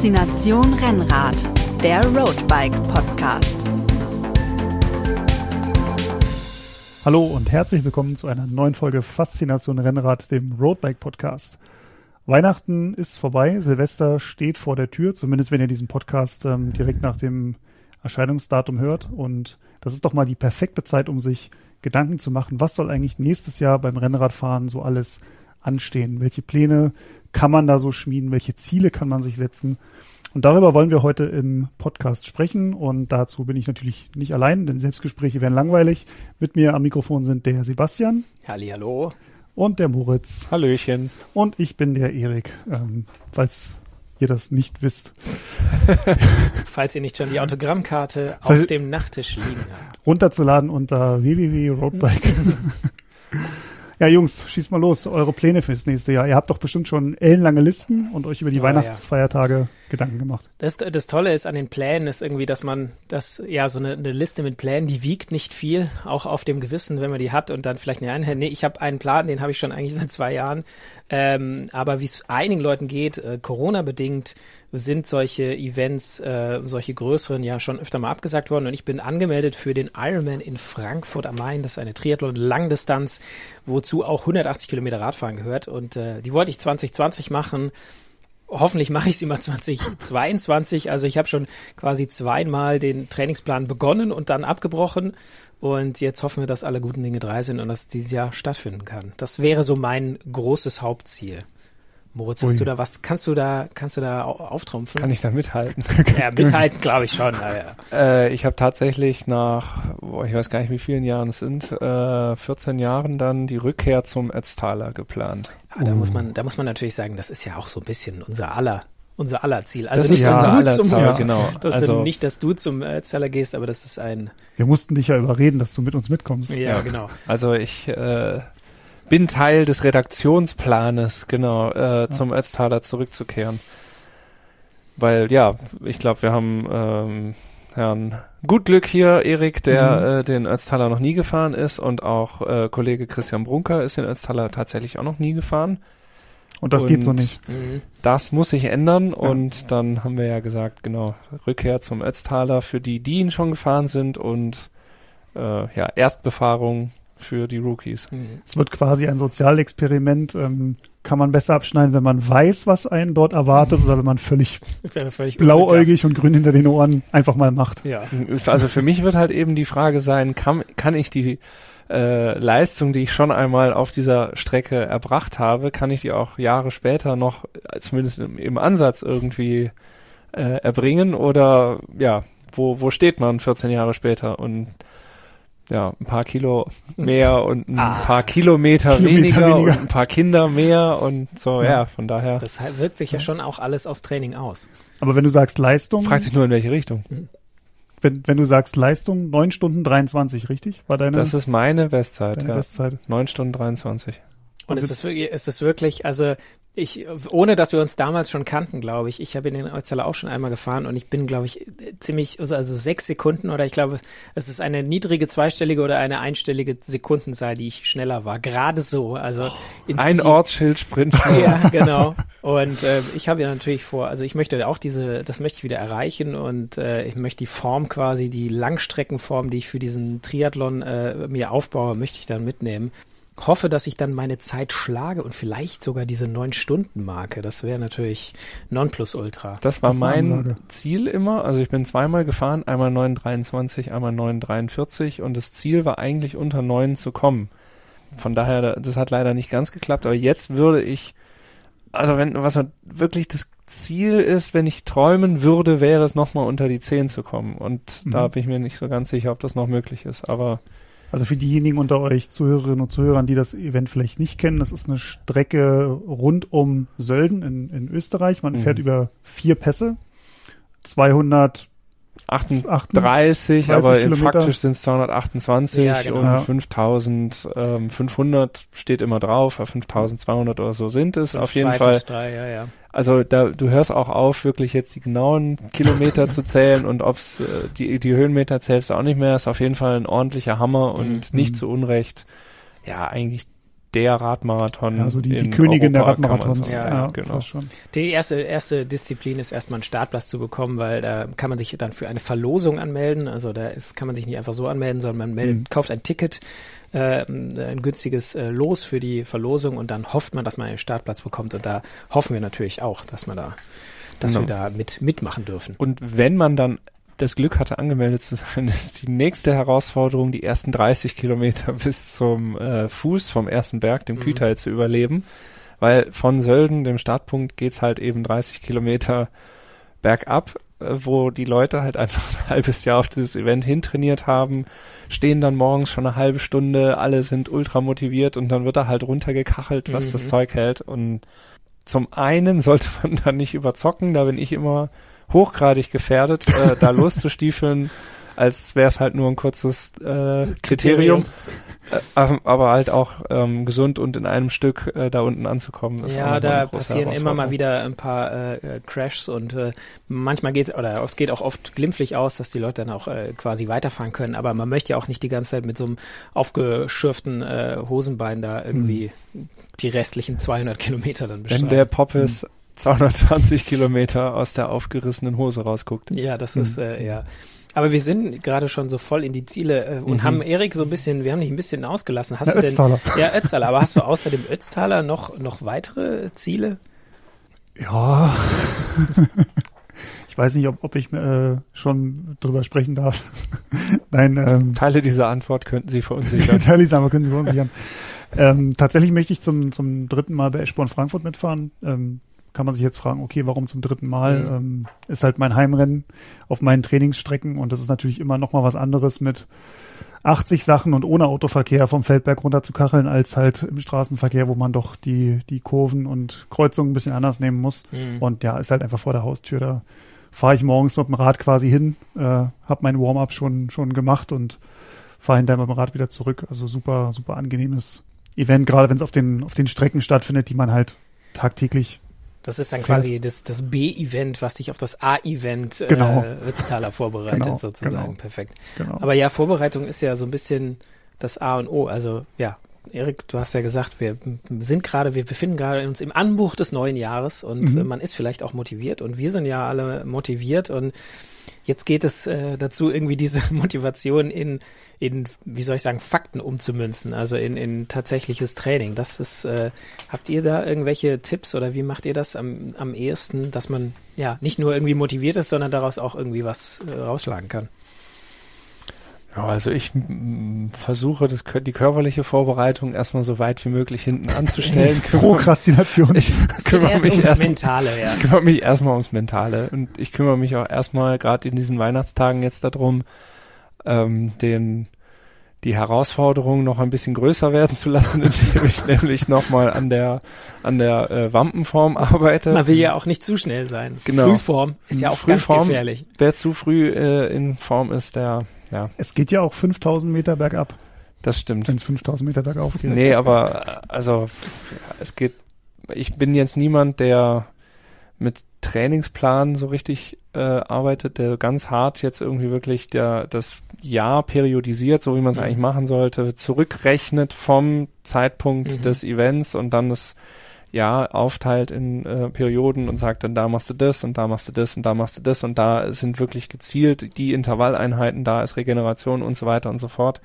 Faszination Rennrad, der Roadbike Podcast. Hallo und herzlich willkommen zu einer neuen Folge Faszination Rennrad, dem Roadbike Podcast. Weihnachten ist vorbei, Silvester steht vor der Tür, zumindest wenn ihr diesen Podcast ähm, direkt nach dem Erscheinungsdatum hört. Und das ist doch mal die perfekte Zeit, um sich Gedanken zu machen, was soll eigentlich nächstes Jahr beim Rennradfahren so alles anstehen? Welche Pläne kann man da so schmieden? Welche Ziele kann man sich setzen? Und darüber wollen wir heute im Podcast sprechen. Und dazu bin ich natürlich nicht allein, denn Selbstgespräche wären langweilig. Mit mir am Mikrofon sind der Sebastian. Hallo. Und der Moritz. Hallöchen. Und ich bin der Erik, ähm, falls ihr das nicht wisst. falls ihr nicht schon die Autogrammkarte auf dem Nachttisch liegen habt. Runterzuladen unter www.roadbike. Ja, Jungs, schießt mal los. Eure Pläne fürs nächste Jahr. Ihr habt doch bestimmt schon ellenlange Listen und euch über die oh, Weihnachtsfeiertage ja. Gedanken gemacht. Das, das Tolle ist an den Plänen ist irgendwie, dass man das, ja, so eine, eine Liste mit Plänen, die wiegt nicht viel, auch auf dem Gewissen, wenn man die hat und dann vielleicht eine Einheit. Nee, ich habe einen Plan, den habe ich schon eigentlich seit zwei Jahren. Ähm, aber wie es einigen Leuten geht, äh, Corona-bedingt, sind solche Events, äh, solche größeren ja schon öfter mal abgesagt worden und ich bin angemeldet für den Ironman in Frankfurt am Main. Das ist eine Triathlon-Langdistanz, wozu auch 180 Kilometer Radfahren gehört und äh, die wollte ich 2020 machen. Hoffentlich mache ich sie mal 2022. Also ich habe schon quasi zweimal den Trainingsplan begonnen und dann abgebrochen. Und jetzt hoffen wir, dass alle guten Dinge drei sind und dass dieses Jahr stattfinden kann. Das wäre so mein großes Hauptziel. Moritz, hast Ui. du da was, kannst du da, kannst du da auftrumpfen? Kann ich da mithalten? ja, mithalten glaube ich schon. Ja. Äh, ich habe tatsächlich nach, boah, ich weiß gar nicht, wie vielen Jahren es sind, äh, 14 Jahren dann die Rückkehr zum Ötztaler geplant. Ja, da uh. muss man, da muss man natürlich sagen, das ist ja auch so ein bisschen unser aller unser aller Ziel. Also das nicht, dass ja, du zum Ziel, ja. genau. Das also, nicht, dass du zum äh, Zeller gehst, aber das ist ein. Wir mussten dich ja überreden, dass du mit uns mitkommst. Ja, ja. genau. Also ich äh, bin Teil des Redaktionsplanes, genau, äh, zum Ötztaler zurückzukehren. Weil, ja, ich glaube, wir haben ähm, Herrn Gut Glück hier, Erik, der mhm. äh, den Ötztaler noch nie gefahren ist und auch äh, Kollege Christian Brunker ist den Ötztaler tatsächlich auch noch nie gefahren. Und das und geht so nicht. Mhm. Das muss sich ändern ja. und dann haben wir ja gesagt, genau, Rückkehr zum Ötztaler für die, die ihn schon gefahren sind und äh, ja, Erstbefahrung für die Rookies. Mhm. Es wird quasi ein Sozialexperiment. Ähm, kann man besser abschneiden, wenn man weiß, was einen dort erwartet, oder wenn man völlig, völlig blauäugig und grün hinter den Ohren einfach mal macht. Ja. Also für mich wird halt eben die Frage sein, kann, kann ich die äh, Leistung, die ich schon einmal auf dieser Strecke erbracht habe, kann ich die auch Jahre später noch, zumindest im, im Ansatz irgendwie äh, erbringen oder ja, wo, wo steht man 14 Jahre später und ja, ein paar Kilo mehr und ein ah, paar Kilometer, Kilometer weniger, weniger, und ein paar Kinder mehr und so, ja, ja von daher. Das wirkt sich ja schon auch alles aus Training aus. Aber wenn du sagst Leistung. Fragt sich nur in welche Richtung. Mhm. Wenn, wenn du sagst Leistung, neun Stunden 23, richtig? War deine? Das ist meine Bestzeit, ja. Bestzeit. Neun Stunden 23. Und, es ist wirklich, es ist wirklich, also ich, ohne dass wir uns damals schon kannten, glaube ich, ich habe in den Ötzeller auch schon einmal gefahren und ich bin, glaube ich, ziemlich, also, also sechs Sekunden oder ich glaube, es ist eine niedrige zweistellige oder eine einstellige Sekundenzahl, die ich schneller war. Gerade so. Also oh, ein Ortsschild-Sprint. ja, genau. Und äh, ich habe ja natürlich vor, also ich möchte auch diese, das möchte ich wieder erreichen und äh, ich möchte die Form quasi, die Langstreckenform, die ich für diesen Triathlon äh, mir aufbaue, möchte ich dann mitnehmen hoffe, dass ich dann meine Zeit schlage und vielleicht sogar diese neun Stunden Marke. Das wäre natürlich Nonplusultra. Das war das mein Ziel immer. Also ich bin zweimal gefahren, einmal 9,23, einmal 9,43 und das Ziel war eigentlich unter neun zu kommen. Von daher, das hat leider nicht ganz geklappt, aber jetzt würde ich, also wenn, was wirklich das Ziel ist, wenn ich träumen würde, wäre es nochmal unter die zehn zu kommen. Und mhm. da bin ich mir nicht so ganz sicher, ob das noch möglich ist, aber also für diejenigen unter euch Zuhörerinnen und Zuhörern, die das Event vielleicht nicht kennen, das ist eine Strecke rund um Sölden in, in Österreich. Man mhm. fährt über vier Pässe, 200 38, aber in faktisch sind es 228 ja, genau. und 5500 steht immer drauf, 5200 oder so sind es 5, auf jeden 2, Fall. 5, 3, ja, ja. Also da, du hörst auch auf, wirklich jetzt die genauen Kilometer zu zählen und ob's äh, die, die Höhenmeter zählst du auch nicht mehr, ist auf jeden Fall ein ordentlicher Hammer und mhm. nicht zu Unrecht, ja, eigentlich der Radmarathon. Ja, so die, die in Königin der Europa, man Radmarathons. Ja, Ja, genau. Die erste, erste Disziplin ist erstmal einen Startplatz zu bekommen, weil da kann man sich dann für eine Verlosung anmelden. Also da ist, kann man sich nicht einfach so anmelden, sondern man meldet, Mhm. kauft ein Ticket, äh, ein günstiges äh, Los für die Verlosung und dann hofft man, dass man einen Startplatz bekommt. Und da hoffen wir natürlich auch, dass man da, dass Genau. wir da mit mitmachen dürfen. Und wenn man dann das Glück hatte, angemeldet zu sein, ist die nächste Herausforderung, die ersten 30 Kilometer bis zum äh, Fuß vom ersten Berg, dem Mhm. Kühtal, zu überleben. Weil von Sölden, dem Startpunkt, geht's halt eben 30 Kilometer bergab, wo die Leute halt einfach ein halbes Jahr auf dieses Event hintrainiert haben, stehen dann morgens schon eine halbe Stunde, alle sind ultra motiviert und dann wird da halt runtergekachelt, was Mhm. das Zeug hält. Und zum einen sollte man da nicht überzocken, da bin ich immer hochgradig gefährdet, äh, da loszustiefeln, als wäre es halt nur ein kurzes äh, Kriterium. Äh, aber halt auch ähm, gesund und in einem Stück äh, da unten anzukommen. Ist Ja, da passieren immer mal wieder ein paar äh, äh, Crashs und äh, manchmal geht's oder es geht auch oft glimpflich aus, dass die Leute dann auch äh, quasi weiterfahren können. Aber man möchte ja auch nicht die ganze Zeit mit so einem aufgeschürften äh, Hosenbein da irgendwie die restlichen 200 Kilometer dann Wenn bestreiten. der Poppes 220 Kilometer aus der aufgerissenen Hose rausguckt. ja, das Mhm. ist äh, ja. Aber wir sind gerade schon so voll in die Ziele äh, und Mhm. haben Erik so ein bisschen, wir haben dich ein bisschen ausgelassen. Hast Ja, du denn Ötztaler. ja Ötztaler, aber hast du außer dem Ötztaler noch noch weitere Ziele? Ja. ich weiß nicht, ob, ob ich äh, schon drüber sprechen darf. Nein, ähm, Teile dieser Antwort könnten Sie verunsichern. Teile aber können Sie verunsichern. ähm, tatsächlich möchte ich zum, zum dritten Mal bei Eschborn Frankfurt mitfahren. Ähm, kann man sich jetzt fragen, okay, warum zum dritten Mal? Mhm. Ähm, ist halt mein Heimrennen auf meinen Trainingsstrecken und das ist natürlich immer noch mal was anderes mit 80 Sachen und ohne Autoverkehr vom Feldberg runter zu kacheln, als halt im Straßenverkehr, wo man doch die, die Kurven und Kreuzungen ein bisschen anders nehmen muss. Mhm. Und ja, ist halt einfach vor der Haustür. Da fahre ich morgens mit dem Rad quasi hin, äh, habe mein Warm-up schon, schon gemacht und fahre hinterher mit dem Rad wieder zurück. Also super, super angenehmes Event, gerade wenn es auf den, auf den Strecken stattfindet, die man halt tagtäglich. Das ist dann quasi das, das B-Event, was dich auf das A-Event Genau. äh, Witztaler vorbereitet, Genau, sozusagen. genau. Perfekt. Genau. Aber ja, Vorbereitung ist ja so ein bisschen das A und O. Also ja, Erik, du hast ja gesagt, wir sind gerade, wir befinden gerade uns im Anbruch des neuen Jahres und Mhm. äh, man ist vielleicht auch motiviert und wir sind ja alle motiviert und jetzt geht es äh, dazu, irgendwie diese Motivation in, in, wie soll ich sagen, Fakten umzumünzen, also in, in tatsächliches Training. Das ist, äh, habt ihr da irgendwelche Tipps oder wie macht ihr das am, am ehesten, dass man ja nicht nur irgendwie motiviert ist, sondern daraus auch irgendwie was äh, rausschlagen kann? Ja, also ich versuche das, die körperliche Vorbereitung erstmal so weit wie möglich hinten anzustellen. Prokrastination. ich kümmere erst mich ums erst, Mentale, ja. ich kümmere mich erstmal ums Mentale und ich kümmere mich auch erstmal gerade in diesen Weihnachtstagen jetzt darum, ähm, den die Herausforderung noch ein bisschen größer werden zu lassen, indem ich nämlich nochmal an der an der äh, Wampenform arbeite. Man will ja auch nicht zu schnell sein. Genau. Frühform ist ja auch Frühform. ganz gefährlich. Wer zu früh äh, in Form ist, der ja, Es geht ja auch 5000 Meter bergab, das stimmt. wenn es 5000 Meter bergauf geht. Nee, aber äh, also ja, es geht. Ich bin jetzt niemand, der mit Trainingsplan so richtig äh, arbeitet, der ganz hart jetzt irgendwie wirklich der das Jahr periodisiert, so wie man es Mhm. eigentlich machen sollte, zurückrechnet vom Zeitpunkt Mhm. des Events und dann das Jahr aufteilt in äh, Perioden und sagt dann, da machst du das und da machst du das und da machst du das und da sind wirklich gezielt die Intervalleinheiten, da ist Regeneration und so weiter und so fort.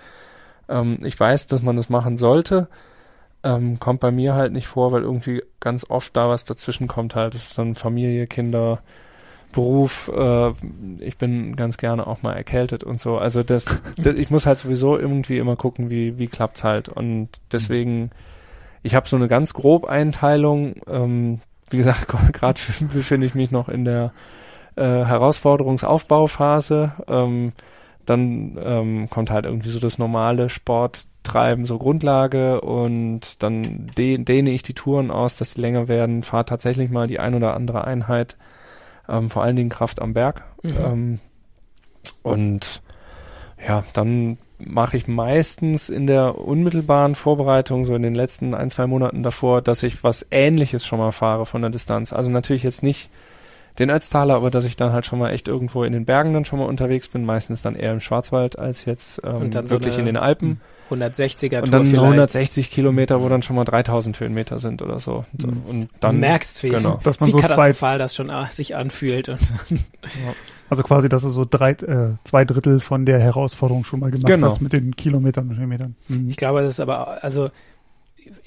Ähm, ich weiß, dass man das machen sollte. Ähm, kommt bei mir halt nicht vor, weil irgendwie ganz oft da was dazwischen kommt halt. Das ist dann Familie, Kinder, Beruf. Äh, ich bin ganz gerne auch mal erkältet und so. Also das, das ich muss halt sowieso irgendwie immer gucken, wie wie klappt's halt. Und deswegen, ich habe so eine ganz grob Einteilung. Ähm, wie gesagt, gerade befinde ich mich noch in der äh, Herausforderungsaufbauphase. Ähm, dann ähm, kommt halt irgendwie so das normale Sporttreiben, so Grundlage und dann de dehne ich die Touren aus, dass die länger werden, fahre tatsächlich mal die ein oder andere Einheit, ähm, vor allen Dingen Kraft am Berg. Mhm. Ähm, und ja, dann mache ich meistens in der unmittelbaren Vorbereitung, so in den letzten ein, zwei Monaten davor, dass ich was ähnliches schon mal fahre von der Distanz. Also natürlich jetzt nicht den Ötztaler, aber dass ich dann halt schon mal echt irgendwo in den Bergen dann schon mal unterwegs bin, meistens dann eher im Schwarzwald als jetzt ähm, Und dann so wirklich eine- in den Alpen. 160er Und dann so 160 Kilometer, wo dann schon mal 3000 Höhenmeter sind oder so. so. Mhm. Und dann du merkst, wie, genau. Dass man wie so zwei, katastrophal das schon ah, sich anfühlt. Und also quasi, dass du so drei, äh, zwei Drittel von der Herausforderung schon mal gemacht Genau. hast mit den Kilometern und Höhenmetern. Mhm. Ich glaube, das ist aber, also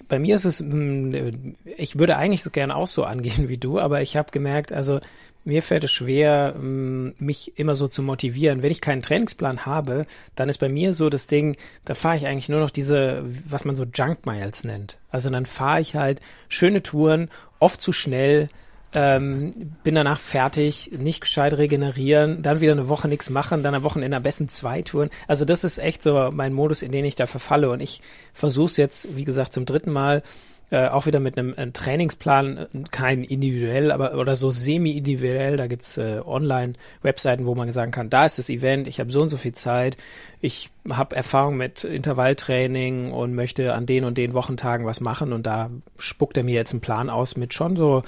bei mir ist es, mh, ich würde eigentlich so gerne auch so angehen wie du, aber ich habe gemerkt, also mir fällt es schwer, mh, mich immer so zu motivieren. Wenn ich keinen Trainingsplan habe, dann ist bei mir so das Ding, da fahre ich eigentlich nur noch diese, was man so Junk Miles nennt. Also dann fahre ich halt schöne Touren, oft zu schnell, ähm, bin danach fertig, nicht gescheit regenerieren, dann wieder eine Woche nichts machen, dann am Wochenende am besten zwei Touren. Also das ist echt so mein Modus, in den ich da verfalle. Und ich versuche es jetzt, wie gesagt, zum dritten Mal äh, auch wieder mit einem, einem Trainingsplan, äh, kein individuell, aber oder so semi-individuell. Da gibt's äh, Online-Webseiten, wo man sagen kann, da ist das Event, ich habe so und so viel Zeit, ich habe Erfahrung mit Intervalltraining und möchte an den und den Wochentagen was machen. Und da spuckt er mir jetzt einen Plan aus mit schon so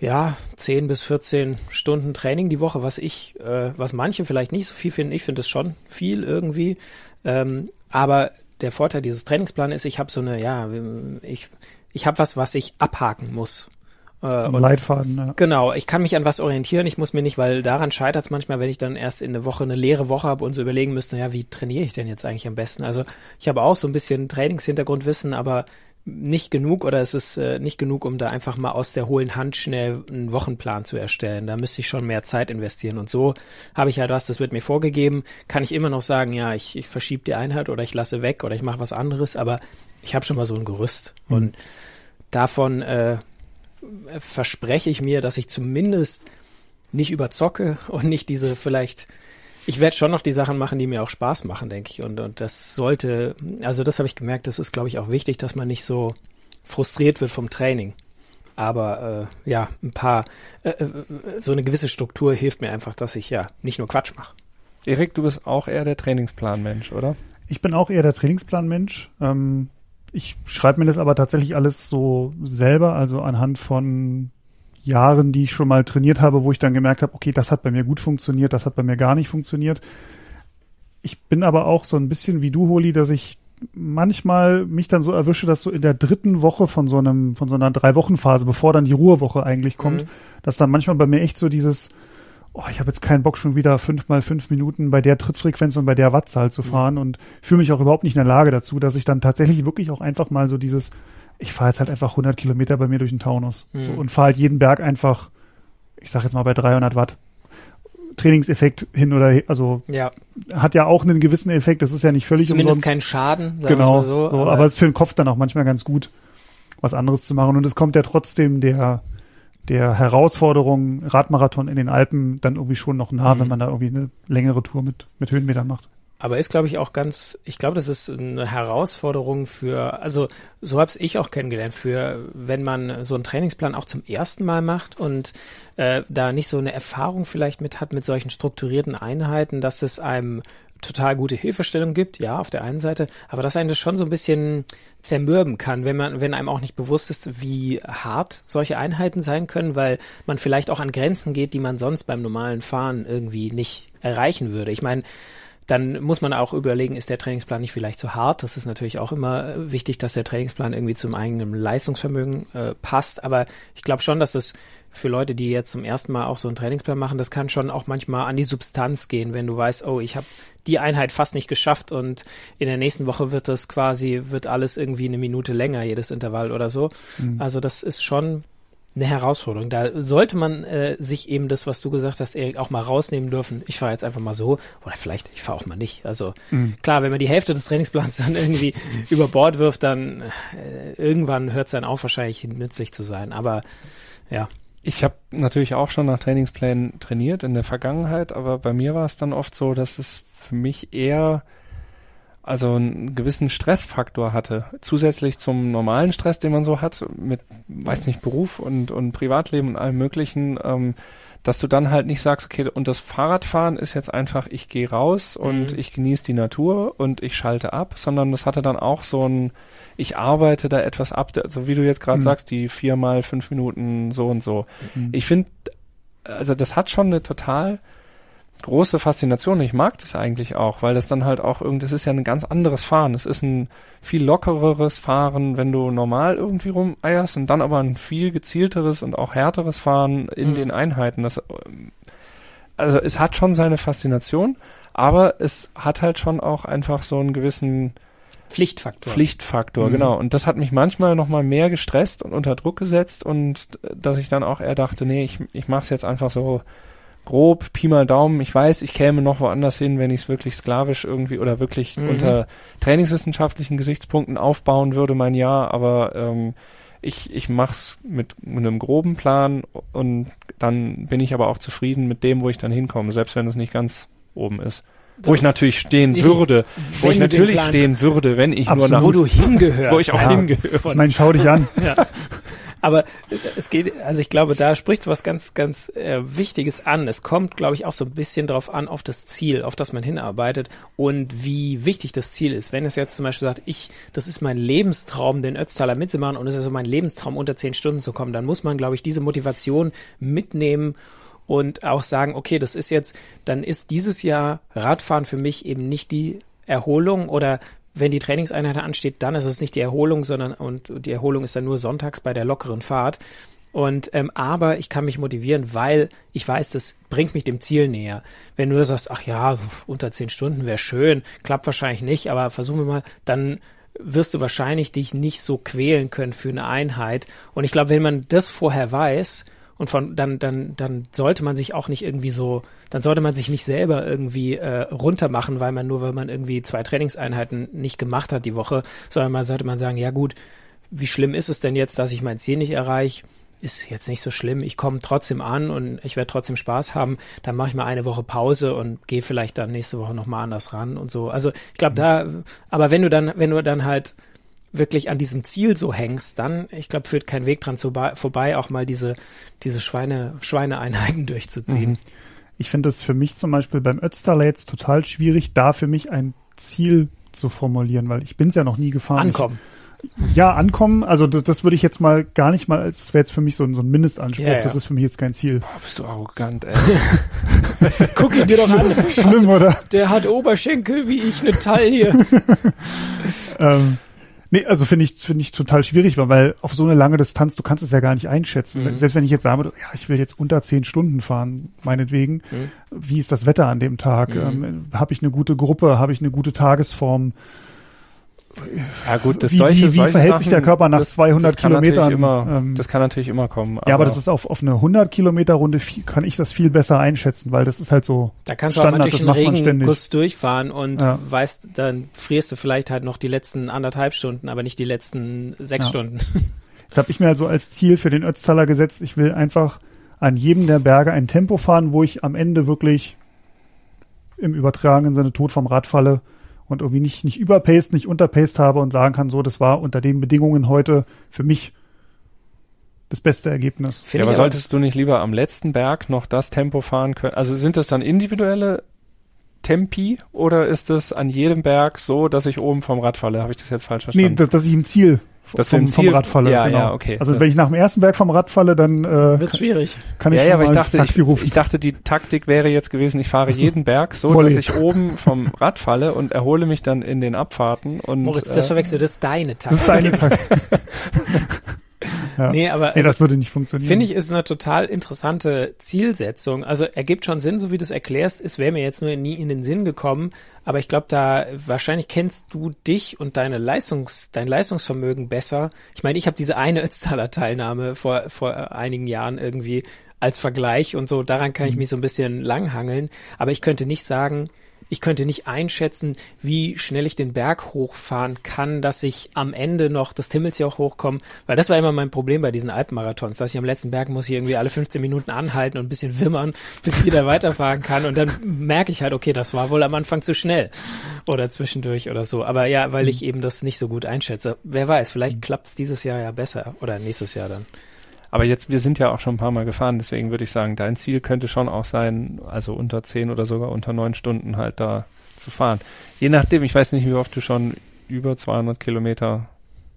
ja, 10 bis 14 Stunden Training die Woche, was ich, äh, was manche vielleicht nicht so viel finden. Ich finde es schon viel irgendwie. Ähm, aber der Vorteil dieses Trainingsplans ist, ich habe so eine, ja, ich, ich habe was, was ich abhaken muss. Äh, So ein und- Leitfaden, ja. Genau, ich kann mich an was orientieren. Ich muss mir nicht, weil daran scheitert es manchmal, wenn ich dann erst in eine Woche eine leere Woche habe und so überlegen müsste, ja, wie trainiere ich denn jetzt eigentlich am besten? Also ich habe auch so ein bisschen Trainingshintergrundwissen, aber nicht genug oder es ist äh, nicht genug, um da einfach mal aus der hohlen Hand schnell einen Wochenplan zu erstellen. Da müsste ich schon mehr Zeit investieren. Und so habe ich halt was, das wird mir vorgegeben, kann ich immer noch sagen, ja, ich, ich verschiebe die Einheit oder ich lasse weg oder ich mache was anderes, aber ich habe schon mal so ein Gerüst. Mhm. Und davon äh, verspreche ich mir, dass ich zumindest nicht überzocke und nicht diese vielleicht. Ich werde schon noch die Sachen machen, die mir auch Spaß machen, denke ich. Und, und das sollte, also das habe ich gemerkt, das ist, glaube ich, auch wichtig, dass man nicht so frustriert wird vom Training. Aber äh, ja, ein paar, äh, äh, so eine gewisse Struktur hilft mir einfach, dass ich ja nicht nur Quatsch mache. Erik, du bist auch eher der Trainingsplanmensch, oder? Ich bin auch eher der Trainingsplanmensch. Ähm, ich schreibe mir das aber tatsächlich alles so selber, also anhand von Jahren, die ich schon mal trainiert habe, wo ich dann gemerkt habe, okay, das hat bei mir gut funktioniert, das hat bei mir gar nicht funktioniert. Ich bin aber auch so ein bisschen wie du, Holi, dass ich manchmal mich dann so erwische, dass so in der dritten Woche von so einem, von so einer Drei-Wochen-Phase, bevor dann die Ruhewoche eigentlich kommt, Mhm. dass dann manchmal bei mir echt so dieses, oh, ich habe jetzt keinen Bock schon wieder fünf mal fünf Minuten bei der Trittfrequenz und bei der Wattzahl zu fahren und fühle mich auch überhaupt nicht in der Lage dazu, dass ich dann tatsächlich wirklich auch einfach mal so dieses, ich fahre jetzt halt einfach 100 Kilometer bei mir durch den Taunus Mhm. so, und fahre halt jeden Berg einfach, ich sag jetzt mal bei 300 Watt. Trainingseffekt hin oder her, also Ja, hat ja auch einen gewissen Effekt, das ist ja nicht völlig zumindest umsonst. kein Schaden, sagen genau, mal so. so, aber es ist für den Kopf dann auch manchmal ganz gut, was anderes zu machen und es kommt ja trotzdem der der Herausforderung Radmarathon in den Alpen dann irgendwie schon noch nah, Mhm. wenn man da irgendwie eine längere Tour mit mit Höhenmetern macht. Aber ist, glaube ich, auch ganz, ich glaube, das ist eine Herausforderung für, also so habe ich auch kennengelernt, für wenn man so einen Trainingsplan auch zum ersten Mal macht und äh, da nicht so eine Erfahrung vielleicht mit hat mit solchen strukturierten Einheiten, dass es einem total gute Hilfestellung gibt, ja, auf der einen Seite, aber dass einen das schon so ein bisschen zermürben kann, wenn man, wenn einem auch nicht bewusst ist, wie hart solche Einheiten sein können, weil man vielleicht auch an Grenzen geht, die man sonst beim normalen Fahren irgendwie nicht erreichen würde. Ich meine, dann muss man auch überlegen, ist der Trainingsplan nicht vielleicht zu hart? Das ist natürlich auch immer äh, wichtig, dass der Trainingsplan irgendwie zum eigenen Leistungsvermögen äh, passt. Aber ich glaube schon, dass es für Leute, die jetzt zum ersten Mal auch so einen Trainingsplan machen, das kann schon auch manchmal an die Substanz gehen, wenn du weißt, oh, ich habe die Einheit fast nicht geschafft und in der nächsten Woche wird das quasi, wird alles irgendwie eine Minute länger, jedes Intervall oder so. Mhm. Also das ist schon eine Herausforderung. Da sollte man äh, sich eben das, was du gesagt hast, Erik, auch mal rausnehmen dürfen. Ich fahre jetzt einfach mal so oder vielleicht, ich fahre auch mal nicht. Also Mhm. klar, wenn man die Hälfte des Trainingsplans dann irgendwie über Bord wirft, dann äh, irgendwann hört es dann auf, wahrscheinlich nützlich zu sein. Aber ja, Ich habe natürlich auch schon nach Trainingsplänen trainiert in der Vergangenheit, aber bei mir war es dann oft so, dass es für mich eher also einen gewissen Stressfaktor hatte. Zusätzlich zum normalen Stress, den man so hat, mit, weiß nicht, Beruf und, und Privatleben und allem möglichen, ähm, dass du dann halt nicht sagst, okay, und das Fahrradfahren ist jetzt einfach, ich gehe raus und Mhm. ich genieße die Natur und ich schalte ab, sondern das hatte dann auch so ein, ich arbeite da etwas ab, also wie du jetzt gerade Mhm. sagst, die vier mal fünf Minuten so und so. Mhm. Ich finde, also das hat schon eine total große Faszination. Ich mag das eigentlich auch, weil das dann halt auch irgendwie, das ist ja ein ganz anderes Fahren. Es ist ein viel lockereres Fahren, wenn du normal irgendwie rumeierst und dann aber ein viel gezielteres und auch härteres Fahren in Mhm. den Einheiten. Das, ähm, also es hat schon seine Faszination, aber es hat halt schon auch einfach so einen gewissen Pflichtfaktor. Pflichtfaktor, Mhm. genau. Und das hat mich manchmal noch mal mehr gestresst und unter Druck gesetzt und äh, dass ich dann auch eher dachte, nee, ich, ich mache es jetzt einfach so grob, Pi mal Daumen. Ich weiß, ich käme noch woanders hin, wenn ich es wirklich sklavisch irgendwie oder wirklich Mhm. unter trainingswissenschaftlichen Gesichtspunkten aufbauen würde, mein Jahr. Aber ähm, ich, ich mach's mit einem groben Plan und dann bin ich aber auch zufrieden mit dem, wo ich dann hinkomme, selbst wenn es nicht ganz oben ist. Wo Das- ich natürlich stehen Ich- würde, wo ich natürlich Plan- stehen würde, wenn ich Absolut. nur nach wo du hingehörst. wo ich auch Ja. hingehöre. Ich meine, schau dich an. Ja. Aber es geht, also ich glaube, da spricht was ganz, ganz äh, Wichtiges an. Es kommt, glaube ich, auch so ein bisschen drauf an, auf das Ziel, auf das man hinarbeitet und wie wichtig das Ziel ist. Wenn es jetzt zum Beispiel sagt, ich, das ist mein Lebenstraum, den Ötztaler mitzumachen und es ist so mein Lebenstraum, unter zehn Stunden zu kommen, dann muss man, glaube ich, diese Motivation mitnehmen und auch sagen, okay, das ist jetzt, dann ist dieses Jahr Radfahren für mich eben nicht die Erholung oder wenn die Trainingseinheit ansteht, dann ist es nicht die Erholung, sondern und die Erholung ist dann nur sonntags bei der lockeren Fahrt. Und ähm, aber ich kann mich motivieren, weil ich weiß, das bringt mich dem Ziel näher. Wenn du sagst, ach ja, unter zehn Stunden wäre schön, klappt wahrscheinlich nicht, aber versuchen wir mal, dann wirst du wahrscheinlich dich nicht so quälen können für eine Einheit. Und ich glaube, wenn man das vorher weiß und von dann dann dann sollte man sich auch nicht irgendwie so, dann sollte man sich nicht selber irgendwie äh, runtermachen, weil man nur weil man irgendwie zwei Trainingseinheiten nicht gemacht hat die Woche, sondern man sollte man sagen, ja gut, wie schlimm ist es denn jetzt, dass ich mein Ziel nicht erreiche? Ist jetzt nicht so schlimm. Ich komme trotzdem an und ich werde trotzdem Spaß haben. Dann mache ich mal eine Woche Pause und gehe vielleicht dann nächste Woche nochmal anders ran und so. Also ich glaube da, aber wenn du dann, wenn du dann halt wirklich an diesem Ziel so hängst, dann, ich glaube, führt kein Weg dran zu, vorbei, auch mal diese, diese Schweine, Schweineeinheiten durchzuziehen. Mhm. Ich finde es für mich zum Beispiel beim Ötztaler jetzt total schwierig, da für mich ein Ziel zu formulieren, weil ich bin es ja noch nie gefahren. Ankommen. Ich, ja, ankommen, also das, das würde ich jetzt mal gar nicht mal, das wäre jetzt für mich so ein, so ein Mindestanspruch, Ja, ja. das ist für mich jetzt kein Ziel. Boah, bist du arrogant, ey. Guck ihn dir doch an. Schlimm, oder? Der hat Oberschenkel wie ich, eine Taille. Ähm, nee, also finde ich, finde ich total schwierig, weil, weil auf so eine lange Distanz, du kannst es ja gar nicht einschätzen. Mhm. Selbst wenn ich jetzt würde, ja, ich will jetzt unter zehn Stunden fahren, meinetwegen, Mhm. wie ist das Wetter an dem Tag? Mhm. Ähm, habe ich eine gute Gruppe? Habe ich eine gute Tagesform? Ja gut, das Wie- solche, wie- wie solche verhält Sachen, sich der Körper nach 200 das kann natürlich Kilometern? Immer, Ähm, das kann natürlich immer kommen. ja, aber das ist auf, auf eine 100 Kilometer Runde viel, kann ich das viel besser einschätzen, weil das ist halt so. Da kannst du auch mal Standard, durch das den. Regenguss durchfahren und Ja. weißt, dann frierst du vielleicht halt noch die letzten anderthalb Stunden, aber nicht die letzten sechs Ja. Stunden. Jetzt habe ich mir also als Ziel für den Ötztaler gesetzt, ich will einfach an jedem der Berge ein Tempo fahren, wo ich am Ende wirklich im übertragenen Sinne tot vom Rad falle und irgendwie nicht, nicht überpaced, nicht unterpaced habe und sagen kann, so, das war unter den Bedingungen heute für mich das beste Ergebnis. Ja, aber solltest du nicht lieber am letzten Berg noch das Tempo fahren können? Also sind das dann individuelle Tempi oder ist es an jedem Berg so, dass ich oben vom Rad falle? Habe ich das jetzt falsch Nee, verstanden? dass, dass ich im Ziel Dass vom, im vom Ziel- Rad falle. Ja, genau. ja, okay. Also Ja. wenn ich nach dem ersten Berg vom Rad falle, dann äh, Wird schwierig. kann ich ja, ja, aber mal ich dachte, Taxi ich, rufen. ich dachte, die Taktik wäre jetzt gewesen, ich fahre so. jeden Berg so, Volley. dass ich oben vom Rad falle und erhole mich dann in den Abfahrten und Moritz, das äh, verwechselt, das ist deine das ist Taktik. deine Taktik. ja. Nee, aber Nee, also, das würde nicht funktionieren. finde ich, ist eine total interessante Zielsetzung. Also ergibt schon Sinn, so wie du es erklärst. Es wäre mir jetzt nur nie in den Sinn gekommen. Aber ich glaube, da wahrscheinlich kennst du dich und deine Leistungs, dein Leistungsvermögen besser. Ich meine, ich habe diese eine Ötztaler Teilnahme vor, vor einigen Jahren irgendwie als Vergleich und so. Daran kann ich mich so ein bisschen langhangeln. Aber ich könnte nicht sagen, ich könnte nicht einschätzen, wie schnell ich den Berg hochfahren kann, dass ich am Ende noch das Timmelsjoch hochkomme, weil das war immer mein Problem bei diesen Alpenmarathons, dass ich am letzten Berg muss ich irgendwie alle 15 Minuten anhalten und ein bisschen wimmern, bis ich wieder weiterfahren kann und dann merke ich halt, okay, das war wohl am Anfang zu schnell oder zwischendurch oder so, aber ja, weil ich eben das nicht so gut einschätze. Wer weiß, vielleicht klappt's dieses Jahr ja besser oder nächstes Jahr dann. Aber jetzt, wir sind ja auch schon ein paar Mal gefahren, deswegen würde ich sagen, dein Ziel könnte schon auch sein, also unter zehn oder sogar unter neun Stunden halt da zu fahren. Je nachdem, ich weiß nicht, wie oft du schon über 200 Kilometer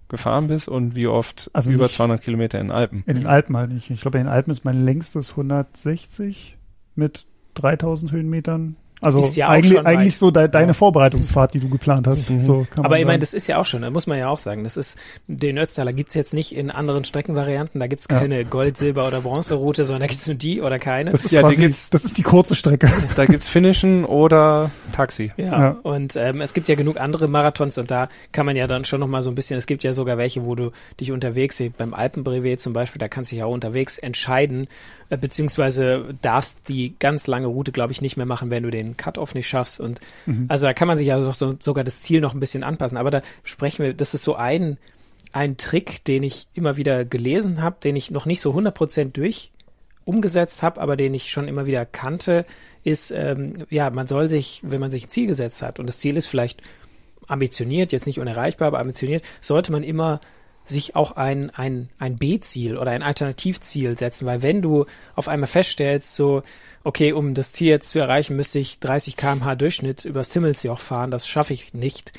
gefahren bist und wie oft Also über nicht- 200 Kilometer in Alpen. In den Alpen halt nicht. Ich glaube, in den Alpen ist mein längstes 160 mit 3000 Höhenmetern. Also Ist ja eigentlich, eigentlich so de deine Ja. Vorbereitungsfahrt, die du geplant hast. Mhm. So kann man Aber ich meine, das ist ja auch schon, da muss man ja auch sagen, das ist, den Ötztaler gibt's jetzt nicht in anderen Streckenvarianten, da gibt's Ja. keine Gold-, Silber- oder Bronzeroute, sondern da gibt's nur die oder keine. das ist Ja, die quasi, gibt's- das ist die kurze Strecke. Da gibt's Finishen oder Taxi. Ja, Ja. und ähm, es gibt ja genug andere Marathons und da kann man ja dann schon noch mal so ein bisschen, es gibt ja sogar welche, wo du dich unterwegs, beim Alpenbrevet zum Beispiel, da kannst du dich ja auch unterwegs entscheiden, äh, beziehungsweise darfst die ganz lange Route, glaube ich, nicht mehr machen, wenn du den Cut-Off nicht schaffst und Mhm. also da kann man sich ja doch so, sogar das Ziel noch ein bisschen anpassen, aber da sprechen wir, das ist so ein, ein Trick, den ich immer wieder gelesen habe, den ich noch nicht so 100% durch umgesetzt habe, aber den ich schon immer wieder kannte, ist, ähm, ja, man soll sich, wenn man sich ein Ziel gesetzt hat und das Ziel ist vielleicht ambitioniert, jetzt nicht unerreichbar, aber ambitioniert, sollte man immer sich auch ein, ein, ein B-Ziel oder ein Alternativziel setzen, weil wenn du auf einmal feststellst, so, okay, um das Ziel jetzt zu erreichen, müsste ich 30 kmh Durchschnitt übers Timmelsjoch fahren, das schaffe ich nicht.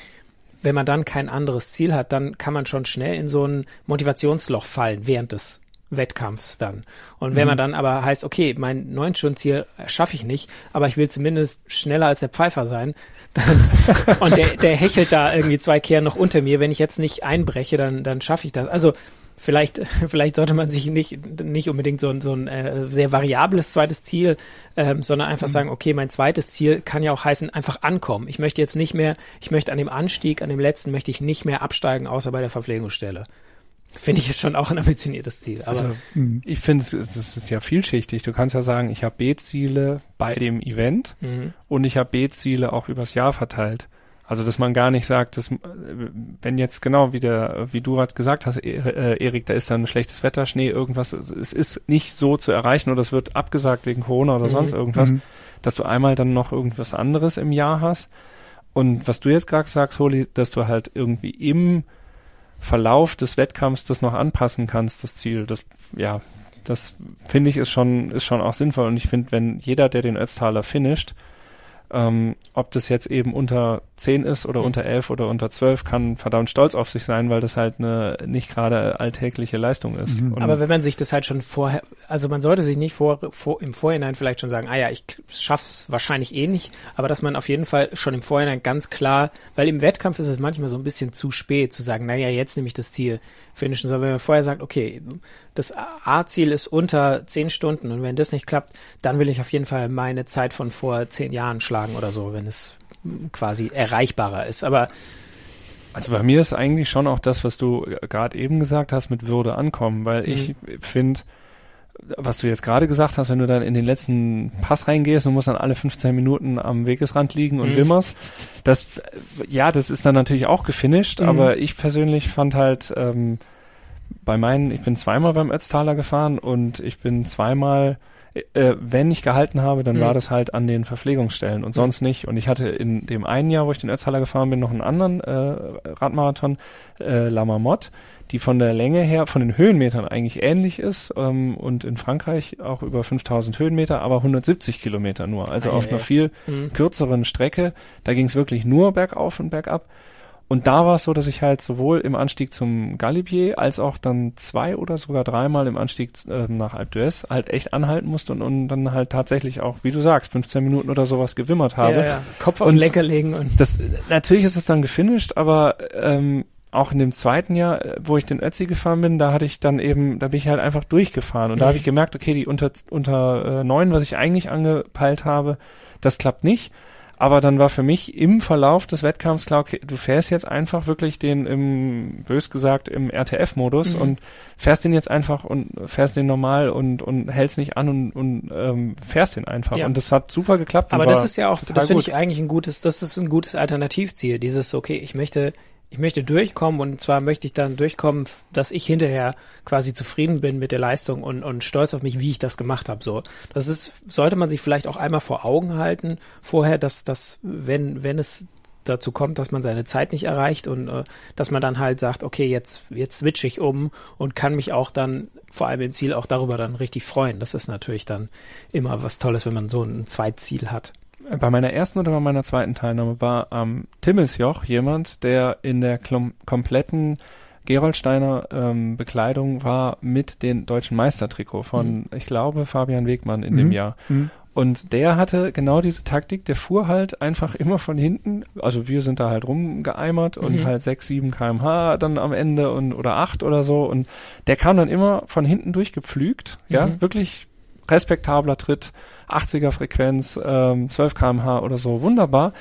Wenn man dann kein anderes Ziel hat, dann kann man schon schnell in so ein Motivationsloch fallen während des Wettkampfs dann. Und wenn man dann aber heißt, okay, mein 9-Stunden-Ziel schaffe ich nicht, aber ich will zumindest schneller als der Pfeifer sein, dann, und der, der hechelt da irgendwie zwei Kehren noch unter mir, wenn ich jetzt nicht einbreche, dann, dann schaffe ich das. Also vielleicht, vielleicht sollte man sich nicht, nicht unbedingt so ein, so ein äh, sehr variables zweites Ziel, ähm, sondern einfach sagen, okay, mein zweites Ziel kann ja auch heißen, einfach ankommen. Ich möchte jetzt nicht mehr, ich möchte an dem Anstieg, an dem letzten, möchte ich nicht mehr absteigen, außer bei der Verpflegungsstelle. Finde ich ist schon auch ein ambitioniertes Ziel. Aber Also Mhm. ich finde, es ist, es ist ja vielschichtig. Du kannst ja sagen, ich habe B-Ziele bei dem Event mhm. und ich habe B-Ziele auch übers Jahr verteilt. Also dass man gar nicht sagt, dass äh, wenn jetzt genau wie der, wie du gerade gesagt hast, E- äh, Erik, da ist dann schlechtes Wetter, Schnee, irgendwas, es ist nicht so zu erreichen oder es wird abgesagt wegen Corona oder Mhm. sonst irgendwas, Mhm. dass du einmal dann noch irgendwas anderes im Jahr hast. Und was du jetzt gerade sagst, Holi, dass du halt irgendwie im Verlauf des Wettkampfs das noch anpassen kannst, das Ziel. Das, ja, das finde ich ist schon, ist schon auch sinnvoll. Und ich finde, wenn jeder, der den Ötztaler finisht, ähm, ob das jetzt eben unter 10 ist oder Mhm. unter 11 oder unter 12, kann verdammt stolz auf sich sein, weil das halt eine nicht gerade alltägliche Leistung ist. Mhm. Aber wenn man sich das halt schon vorher, also man sollte sich nicht vor, vor, im Vorhinein vielleicht schon sagen, ah ja, ich schaff's wahrscheinlich eh nicht, aber dass man auf jeden Fall schon im Vorhinein ganz klar, weil im Wettkampf ist es manchmal so ein bisschen zu spät zu sagen, naja, jetzt nehme ich das Ziel finishen, sondern wenn man vorher sagt, okay, das A-Ziel ist unter zehn Stunden und wenn das nicht klappt, dann will ich auf jeden Fall meine Zeit von vor zehn Jahren schlagen oder so, wenn es quasi erreichbarer ist. Aber Also bei mir ist eigentlich schon auch das, was du gerade eben gesagt hast, mit Würde ankommen, weil Mhm. ich finde, was du jetzt gerade gesagt hast, wenn du dann in den letzten Pass reingehst und musst dann alle 15 Minuten am Wegesrand liegen und Mhm. wimmerst, das, ja, das ist dann natürlich auch gefinisht, Mhm. aber ich persönlich fand halt, ähm, bei meinen, ich bin zweimal beim Ötztaler gefahren und ich bin zweimal, äh, wenn ich gehalten habe, dann Mhm. war das halt an den Verpflegungsstellen und sonst nicht. Und ich hatte in dem einen Jahr, wo ich den Ötztaler gefahren bin, noch einen anderen äh, Radmarathon, äh, La Marmotte, die von der Länge her, von den Höhenmetern eigentlich ähnlich ist ähm, und in Frankreich auch über 5000 Höhenmeter, aber 170 Kilometer nur. Also auf Eieiei. einer viel mh, kürzeren Strecke. Da ging es wirklich nur bergauf und bergab. Und da war es so, dass ich halt sowohl im Anstieg zum Galibier als auch dann zwei oder sogar dreimal im Anstieg äh, nach Alpe d'Huez halt echt anhalten musste und, und dann halt tatsächlich auch, wie du sagst, 15 Minuten oder sowas gewimmert habe. ja, ja. Kopf auf Und- den Lenker legen und Das, natürlich ist es dann gefinisht, aber ähm, auch in dem zweiten Jahr, äh, wo ich den Ötzi gefahren bin, da hatte ich dann eben, da bin ich halt einfach durchgefahren und da Mhm. habe ich gemerkt, okay, die unter unter äh, neun, was ich eigentlich angepeilt habe, das klappt nicht. Aber dann war für mich im Verlauf des Wettkampfs klar, okay, du fährst jetzt einfach wirklich den im, bös gesagt, im RTF-Modus Mhm. und fährst den jetzt einfach und fährst den normal und, und hältst nicht an und, und ähm, fährst den einfach. Ja. Und das hat super geklappt. Aber das ist ja auch, das finde ich eigentlich ein gutes, das ist ein gutes Alternativziel. Dieses, okay, ich möchte, ich möchte durchkommen und zwar möchte ich dann durchkommen, dass ich hinterher quasi zufrieden bin mit der Leistung und, und stolz auf mich, wie ich das gemacht habe. So, das ist, sollte man sich vielleicht auch einmal vor Augen halten vorher, dass das, wenn, wenn es dazu kommt, dass man seine Zeit nicht erreicht und äh, dass man dann halt sagt, okay, jetzt, jetzt switche ich um und kann mich auch dann vor allem im Ziel auch darüber dann richtig freuen. Das ist natürlich dann immer was Tolles, wenn man so ein Zweitziel hat. Bei meiner ersten oder bei meiner zweiten Teilnahme war am Timmelsjoch jemand, der in der kompletten Geroldsteiner ähm, Bekleidung war mit dem deutschen Meistertrikot von, ich glaube, Fabian Wegmann in dem Mhm. Jahr. Mhm. Und der hatte genau diese Taktik, der fuhr halt einfach immer von hinten, also wir sind da halt rumgeeimert und Mhm. halt 6, 7 kmh dann am Ende und oder 8 oder so und der kam dann immer von hinten durchgepflügt, ja, Mhm. wirklich respektabler Tritt, 80er Frequenz, ähm, 12 kmh oder so, wunderbar.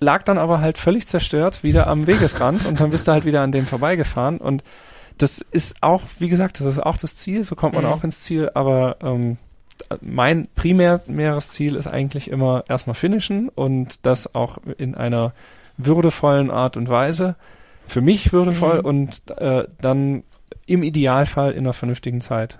Lag dann aber halt völlig zerstört wieder am Wegesrand und dann bist du halt wieder an dem vorbeigefahren und das ist auch, wie gesagt, das ist auch das Ziel, so kommt man Mhm. auch ins Ziel, aber ähm, mein primäres Ziel ist eigentlich immer erstmal finishen und das auch in einer würdevollen Art und Weise. Für mich würdevoll Mhm. und äh, dann im Idealfall in einer vernünftigen Zeit.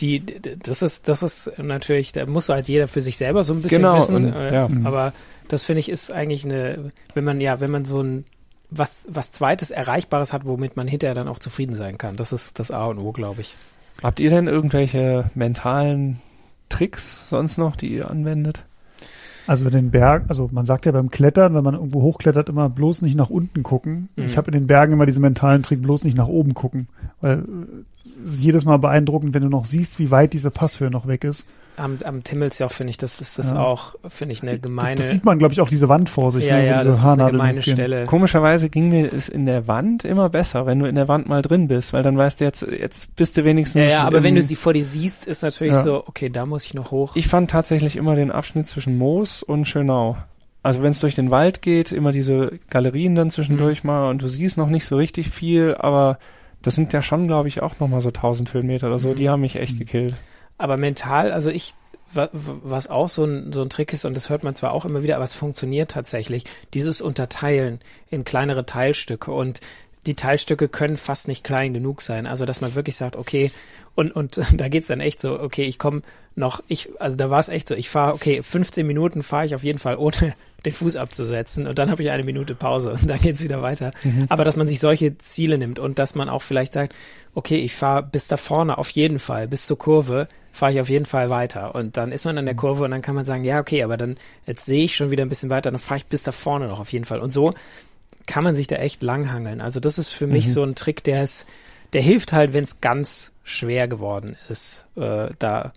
Die, das ist, das ist natürlich, da muss halt jeder für sich selber so ein bisschen Genau, wissen. und, äh, ja. Mhm. Aber das finde ich ist eigentlich eine, wenn man ja, wenn man so ein was, was zweites Erreichbares hat, womit man hinterher dann auch zufrieden sein kann. Das ist das A und O, glaube ich. Habt ihr denn irgendwelche mentalen Tricks sonst noch, die ihr anwendet? Also in den Bergen, also man sagt ja beim Klettern, wenn man irgendwo hochklettert, immer bloß nicht nach unten gucken. Mhm. Ich habe in den Bergen immer diesen mentalen Trick, bloß nicht nach oben gucken. Weil äh, jedes Mal beeindruckend, wenn du noch siehst, wie weit diese Passhöhe noch weg ist. Am, am Timmelsjoch finde ich, das ist das Ja. auch, finde ich, eine Das, gemeine, das sieht man, glaube ich, auch diese Wand vor sich. ja, ne, ja, diese das ist eine Haarnadeln gemeine. Stelle. Komischerweise ging mir es in der Wand immer besser, wenn du in der Wand mal drin bist, weil dann weißt du jetzt, jetzt bist du wenigstens. Ja, ja, aber wenn du sie vor dir siehst, ist natürlich Ja. so, okay, da muss ich noch hoch. Ich fand tatsächlich immer den Abschnitt zwischen Moos und Schönau. Also wenn es durch den Wald geht, immer diese Galerien dann zwischendurch mal und du siehst noch nicht so richtig viel, aber das sind ja schon, glaube ich, auch nochmal so 1000 Höhenmeter oder so. Mhm. Die haben mich echt Mhm. gekillt. Aber mental, also ich, wa- wa- was auch so ein, so ein Trick ist, und das hört man zwar auch immer wieder, aber es funktioniert tatsächlich, dieses Unterteilen in kleinere Teilstücke und die Teilstücke können fast nicht klein genug sein. Also, dass man wirklich sagt, okay, und, und da geht's dann echt so, okay, ich komme noch, ich, also da war es echt so, ich fahre, okay, 15 Minuten fahre ich auf jeden Fall ohne den Fuß abzusetzen und dann habe ich eine Minute Pause und dann geht's wieder weiter. Aber dass man sich solche Ziele nimmt und dass man auch vielleicht sagt, okay, ich fahre bis da vorne auf jeden Fall, bis zur Kurve, fahre ich auf jeden Fall weiter. Und dann ist man an der Kurve und dann kann man sagen, ja, okay, aber dann jetzt sehe ich schon wieder ein bisschen weiter, dann fahre ich bis da vorne noch auf jeden Fall. Und so kann man sich da echt langhangeln. Also das ist für mich Mhm. so ein Trick, der ist, der hilft halt, wenn es ganz schwer geworden ist, äh, da.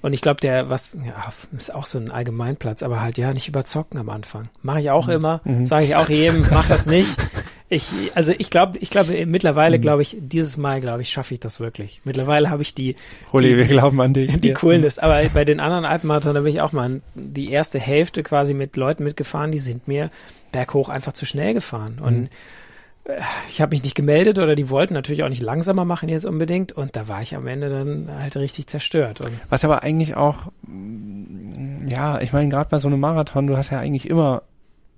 Und ich glaube, der, was, ja, ist auch so ein Allgemeinplatz, aber halt, ja, nicht überzocken am Anfang. Mache ich auch immer, Mhm. sage ich auch jedem, mach das nicht. Ich, also ich glaube, ich glaube, mittlerweile Mhm. glaube ich, dieses Mal, glaube ich, schaffe ich das wirklich. Mittlerweile habe ich die, Holi, Die- wir glauben an dich. die Ja. Coolness. Aber bei den anderen Alpenmarathon, da bin ich auch mal die erste Hälfte quasi mit Leuten mitgefahren, die sind mir berghoch einfach zu schnell gefahren. Und Mhm. ich habe mich nicht gemeldet oder die wollten natürlich auch nicht langsamer machen jetzt unbedingt. Und da war ich am Ende dann halt richtig zerstört. Und Was aber eigentlich auch, ja, ich meine, gerade bei so einem Marathon, du hast ja eigentlich immer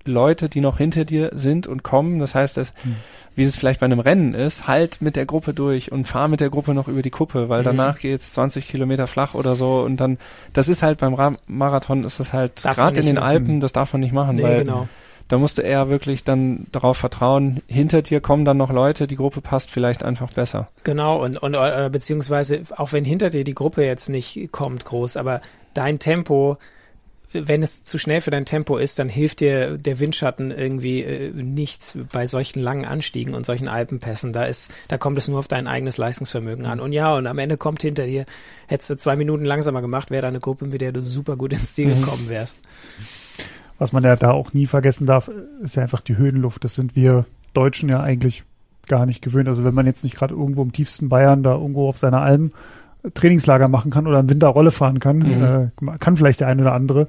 Leute, die noch hinter dir sind und kommen. Das heißt, dass, Hm. wie es vielleicht bei einem Rennen ist, halt mit der Gruppe durch und fahr mit der Gruppe noch über die Kuppe, weil Mhm. danach geht's 20 Kilometer flach oder so und dann, das ist halt beim Ra Marathon ist das halt, gerade in den. Alpen, das darf man nicht machen, nee, weil genau. Da musst du eher wirklich dann darauf vertrauen, hinter dir kommen dann noch Leute, die Gruppe passt vielleicht einfach besser. Genau, und, und äh, beziehungsweise auch wenn hinter dir die Gruppe jetzt nicht kommt groß, aber dein Tempo, wenn es zu schnell für dein Tempo ist, dann hilft dir der Windschatten irgendwie äh, nichts bei solchen langen Anstiegen und solchen Alpenpässen. Da ist, da kommt es nur auf dein eigenes Leistungsvermögen an. Und ja, und am Ende kommt hinter dir, hättest du zwei Minuten langsamer gemacht, wäre da eine Gruppe, mit der du super gut ins Ziel gekommen wärst. Was man ja da auch nie vergessen darf, ist ja einfach die Höhenluft. Das sind wir Deutschen ja eigentlich gar nicht gewöhnt. Also wenn man jetzt nicht gerade irgendwo im tiefsten Bayern da irgendwo auf seiner Alm Trainingslager machen kann oder im Winter Rolle fahren kann, Mhm. äh, kann vielleicht der eine oder andere,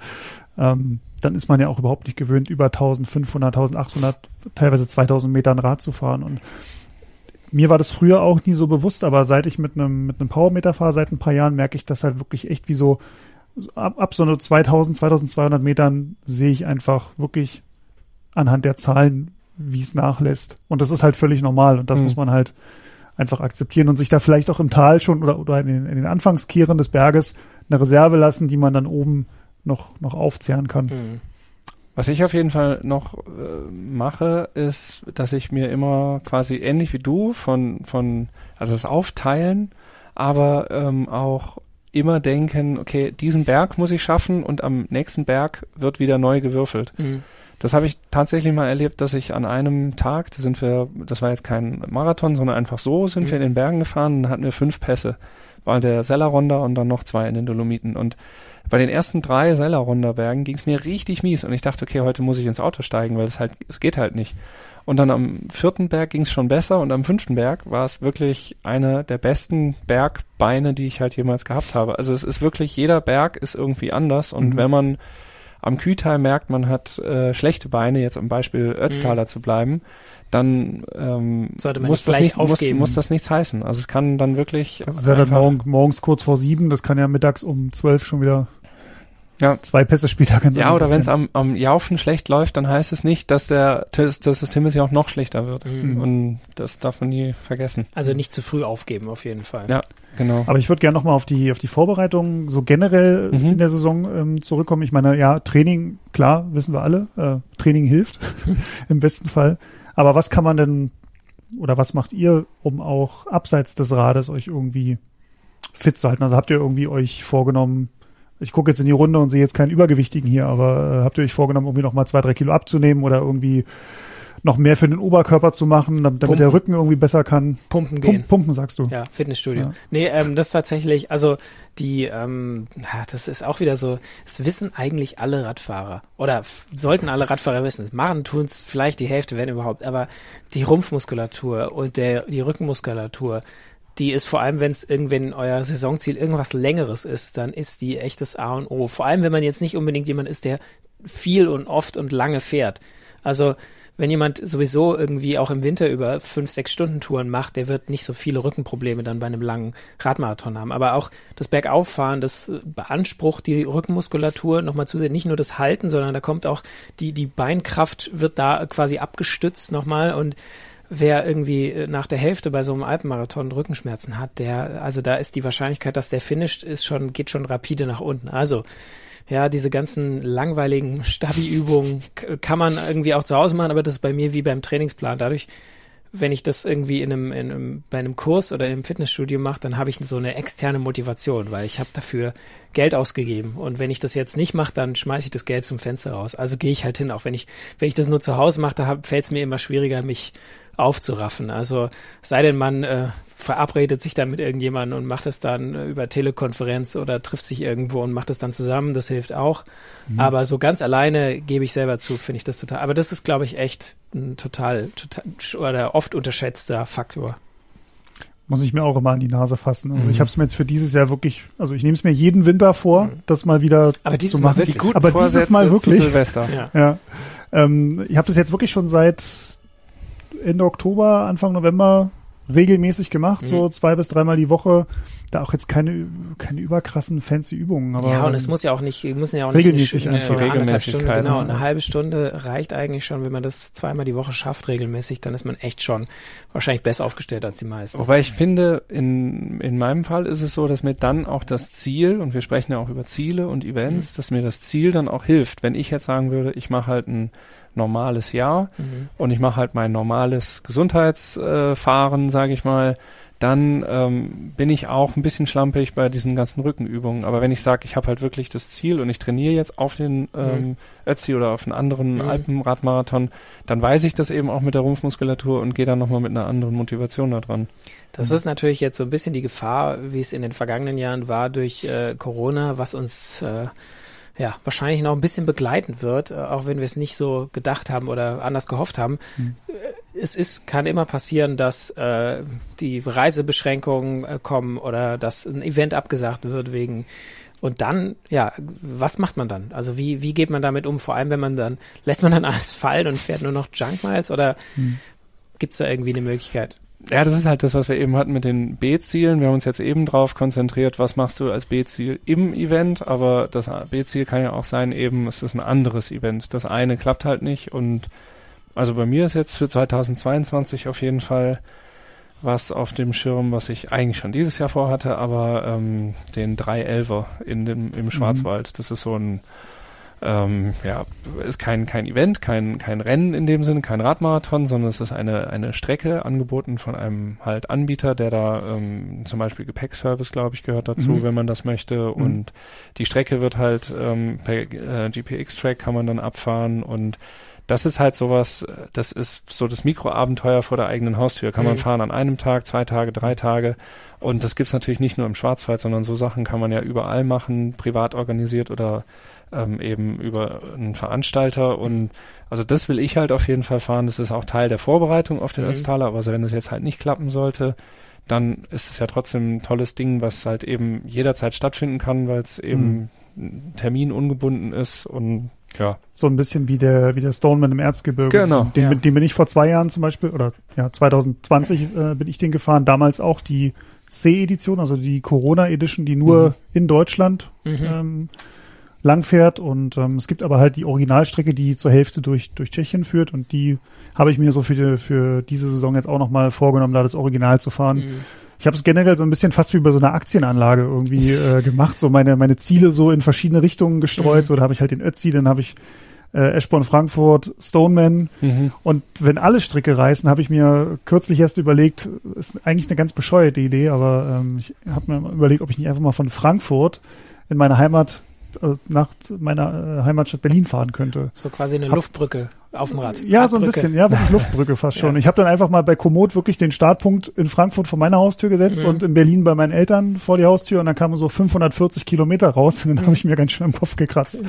ähm, dann ist man ja auch überhaupt nicht gewöhnt, über 1500, 1800, teilweise 2000 Metern Rad zu fahren. Und mir war das früher auch nie so bewusst, aber seit ich mit einem mit einem Powermeter fahre, seit ein paar Jahren, merke ich das halt wirklich echt wie so ab, ab so nur 2000, 2200 Metern sehe ich einfach wirklich anhand der Zahlen, wie es nachlässt. Und das ist halt völlig normal und das Mhm. muss man halt einfach akzeptieren und sich da vielleicht auch im Tal schon oder, oder in, den, in den Anfangskehren des Berges eine Reserve lassen, die man dann oben noch, noch aufzehren kann. Hm. Was ich auf jeden Fall noch äh, mache, ist, dass ich mir immer quasi ähnlich wie du von, von also das Aufteilen, aber ähm, auch immer denken, okay, diesen Berg muss ich schaffen und am nächsten Berg wird wieder neu gewürfelt. Hm. Das habe ich tatsächlich mal erlebt, dass ich an einem Tag, da sind wir, das war jetzt kein Marathon, sondern einfach so, sind Mhm. wir in den Bergen gefahren und hatten wir fünf Pässe. war der Selleronder und dann noch zwei in den Dolomiten. Und bei den ersten drei Selleronder-Bergen ging es mir richtig mies und ich dachte, okay, heute muss ich ins Auto steigen, weil es halt, es geht halt nicht. Und dann am vierten Berg ging es schon besser und am fünften Berg war es wirklich eine der besten Bergbeine, die ich halt jemals gehabt habe. Also es ist wirklich, jeder Berg ist irgendwie anders und Mhm. wenn man am Kühlteil merkt, man hat äh, schlechte Beine, jetzt am Beispiel Ötztaler zu bleiben, dann ähm, muss, das nicht, muss, muss das nichts heißen. Also es kann dann wirklich Das ist ja dann morgen, morgens kurz vor sieben, das kann ja mittags um zwölf schon wieder Ja. zwei Pässe später ganz Ja, oder wenn es am, am Jaufen schlecht läuft, dann heißt es nicht, dass der dass, dass das Timothy auch noch schlechter wird. Mhm. Und das darf man nie vergessen. Also nicht zu früh aufgeben, auf jeden Fall. Ja. Genau. Aber ich würde gerne nochmal auf die, auf die Vorbereitung so generell Mhm. in der Saison ähm, zurückkommen. Ich meine, ja, Training, klar, wissen wir alle, äh, Training hilft im besten Fall. Aber was kann man denn oder was macht ihr, um auch abseits des Rades euch irgendwie fit zu halten? Also habt ihr irgendwie euch vorgenommen, ich gucke jetzt in die Runde und sehe jetzt keinen Übergewichtigen hier, aber äh, habt ihr euch vorgenommen, irgendwie noch mal zwei, drei Kilo abzunehmen oder irgendwie noch mehr für den Oberkörper zu machen, damit, damit der Pumpen. Rücken irgendwie besser kann? Pumpen gehen. Pumpen, Pumpen sagst du. Ja, Fitnessstudio. Ja. Nee, ähm, das ist tatsächlich, also die, ähm, das ist auch wieder so, es wissen eigentlich alle Radfahrer oder sollten alle Radfahrer wissen. Machen tun es vielleicht die Hälfte, wenn überhaupt, aber die Rumpfmuskulatur und der, die Rückenmuskulatur, die ist vor allem, wenn es irgendwann euer Saisonziel irgendwas längeres ist, dann ist die echtes A und O. Vor allem, wenn man jetzt nicht unbedingt jemand ist, der viel und oft und lange fährt. Also wenn jemand sowieso irgendwie auch im Winter über fünf, sechs Stunden Touren macht, der wird nicht so viele Rückenprobleme dann bei einem langen Radmarathon haben. Aber auch das Bergauffahren, das äh, beansprucht die Rückenmuskulatur nochmal zusätzlich, nicht nur das Halten, sondern da kommt auch die, die Beinkraft wird da quasi abgestützt nochmal und wer irgendwie äh, nach der Hälfte bei so einem Alpenmarathon Rückenschmerzen hat, der, also da ist die Wahrscheinlichkeit, dass der finisht, ist schon, geht schon rapide nach unten. Also, ja, diese ganzen langweiligen Stabi-Übungen kann man irgendwie auch zu Hause machen, aber das ist bei mir wie beim Trainingsplan. Dadurch, wenn ich das irgendwie in einem, in einem bei einem Kurs oder in einem Fitnessstudio mache, dann habe ich so eine externe Motivation, weil ich habe dafür Geld ausgegeben. Und wenn ich das jetzt nicht mache, dann schmeiße ich das Geld zum Fenster raus. Also gehe ich halt hin, auch wenn ich, wenn ich das nur zu Hause mache, da fällt es mir immer schwieriger, mich aufzuraffen. Also sei denn, man äh, verabredet sich dann mit irgendjemandem und macht es dann äh, über Telekonferenz oder trifft sich irgendwo und macht es dann zusammen, das hilft auch. Aber so ganz alleine gebe ich selber zu, finde ich das total. Aber das ist, glaube ich, echt ein total, total oder oft unterschätzter Faktor. muss ich mir auch immer an die Nase fassen. Also Mhm. ich habe es mir jetzt für dieses Jahr wirklich, also ich nehme es mir jeden Winter vor, das mal wieder Mhm. Aber dieses zu Mal machen. wirklich. Guten Aber dieses Mal wirklich. Silvester. Ja. Ja. Ähm, ich habe das jetzt wirklich schon seit Ende Oktober, Anfang November regelmäßig gemacht, Mhm. so zwei bis dreimal die Woche. Da auch jetzt keine, keine überkrassen fancy Übungen, aber ja, und es ähm, muss ja auch nicht, müssen ja auch regelmäßig nicht eine, einfach. eine anderthalb Regelmäßigkeit, genau, ist eine halbe Stunde reicht eigentlich schon, wenn man das zweimal die Woche schafft regelmäßig, dann ist man echt schon wahrscheinlich besser aufgestellt als die meisten. Wobei ich finde, in, in meinem Fall ist es so, dass mir dann auch das Ziel, und wir sprechen ja auch über Ziele und Events, dass mir das Ziel dann auch hilft. Wenn ich jetzt sagen würde, ich mache halt ein normales Jahr Mhm. und ich mache halt mein normales Gesundheitsfahren, äh, sage ich mal, dann ähm, bin ich auch ein bisschen schlampig bei diesen ganzen Rückenübungen. Aber wenn ich sage, ich habe halt wirklich das Ziel und ich trainiere jetzt auf den ähm, Ötzi oder auf einen anderen Mhm. Alpenradmarathon, dann weiß ich das eben auch mit der Rumpfmuskulatur und gehe dann nochmal mit einer anderen Motivation da dran. Das ist natürlich jetzt so ein bisschen die Gefahr, wie es in den vergangenen Jahren war durch äh, Corona, was uns äh, ja wahrscheinlich noch ein bisschen begleiten wird, äh, auch wenn wir es nicht so gedacht haben oder anders gehofft haben. Mhm. Es ist, kann immer passieren, dass äh, die Reisebeschränkungen äh, kommen oder dass ein Event abgesagt wird wegen und dann, ja, was macht man dann? Also wie, wie geht man damit um? Vor allem, wenn man dann, lässt man dann alles fallen und fährt nur noch Junk Miles oder Hm. gibt es da irgendwie eine Möglichkeit? Ja, das ist halt das, was wir eben hatten mit den B-Zielen. Wir haben uns jetzt eben drauf konzentriert, was machst du als B-Ziel im Event, aber das B-Ziel kann ja auch sein, eben, es ist ein anderes Event. Das eine klappt halt nicht und also bei mir ist jetzt für 2022 auf jeden Fall was auf dem Schirm, was ich eigentlich schon dieses Jahr vorhatte, aber ähm, den 311er in dem, im Schwarzwald. Das ist so ein ähm, ja, ist kein, kein Event, kein, kein Rennen in dem Sinne, kein Radmarathon, sondern es ist eine, eine Strecke angeboten von einem halt Anbieter, der da ähm, zum Beispiel Gepäckservice, glaube ich, gehört dazu, Mhm. wenn man das möchte. Und die Strecke wird halt ähm, per äh, GPX-Track kann man dann abfahren und das ist halt sowas, das ist so das Mikroabenteuer vor der eigenen Haustür. Kann man Mhm. fahren an einem Tag, zwei Tage, drei Tage. Und das gibt's natürlich nicht nur im Schwarzwald, sondern so Sachen kann man ja überall machen, privat organisiert oder ähm, eben über einen Veranstalter. Und also das will ich halt auf jeden Fall fahren. Das ist auch Teil der Vorbereitung auf den Mhm. Ötztaler. Aber also wenn es jetzt halt nicht klappen sollte, dann ist es ja trotzdem ein tolles Ding, was halt eben jederzeit stattfinden kann, weil es eben terminungebunden ist und ja. So ein bisschen wie der, wie der Stoneman im Erzgebirge. Genau, Den, ja. bin- den bin ich vor zwei Jahren zum Beispiel, oder ja, 2020 äh, bin ich den gefahren. Damals auch die C-Edition, also die Corona-Edition, die nur Mhm. in Deutschland Mhm. ähm, langfährt. Und ähm, es gibt aber halt die Originalstrecke, die zur Hälfte durch, durch Tschechien führt. Und die habe ich mir so für, die, für diese Saison jetzt auch nochmal vorgenommen, da das Original zu fahren. Mhm. Ich habe es generell so ein bisschen fast wie bei so einer Aktienanlage irgendwie äh, gemacht, so meine meine Ziele so in verschiedene Richtungen gestreut. Mhm. So, da habe ich halt den Ötzi, dann habe ich äh, Eschborn Frankfurt, Stoneman und wenn alle Stricke reißen, habe ich mir kürzlich erst überlegt, ist eigentlich eine ganz bescheuerte Idee, aber ähm, ich habe mir überlegt, ob ich nicht einfach mal von Frankfurt in meine Heimat äh, nach meiner äh, Heimatstadt Berlin fahren könnte. So quasi eine Hab- Luftbrücke auf dem Rad. Ja, so ein bisschen, ja, wirklich Luftbrücke fast schon. Ja. Ich habe dann einfach mal bei Komoot wirklich den Startpunkt in Frankfurt vor meiner Haustür gesetzt Mhm. und in Berlin bei meinen Eltern vor die Haustür und dann kamen so 540 Kilometer raus und dann habe ich mir ganz schön im Kopf gekratzt.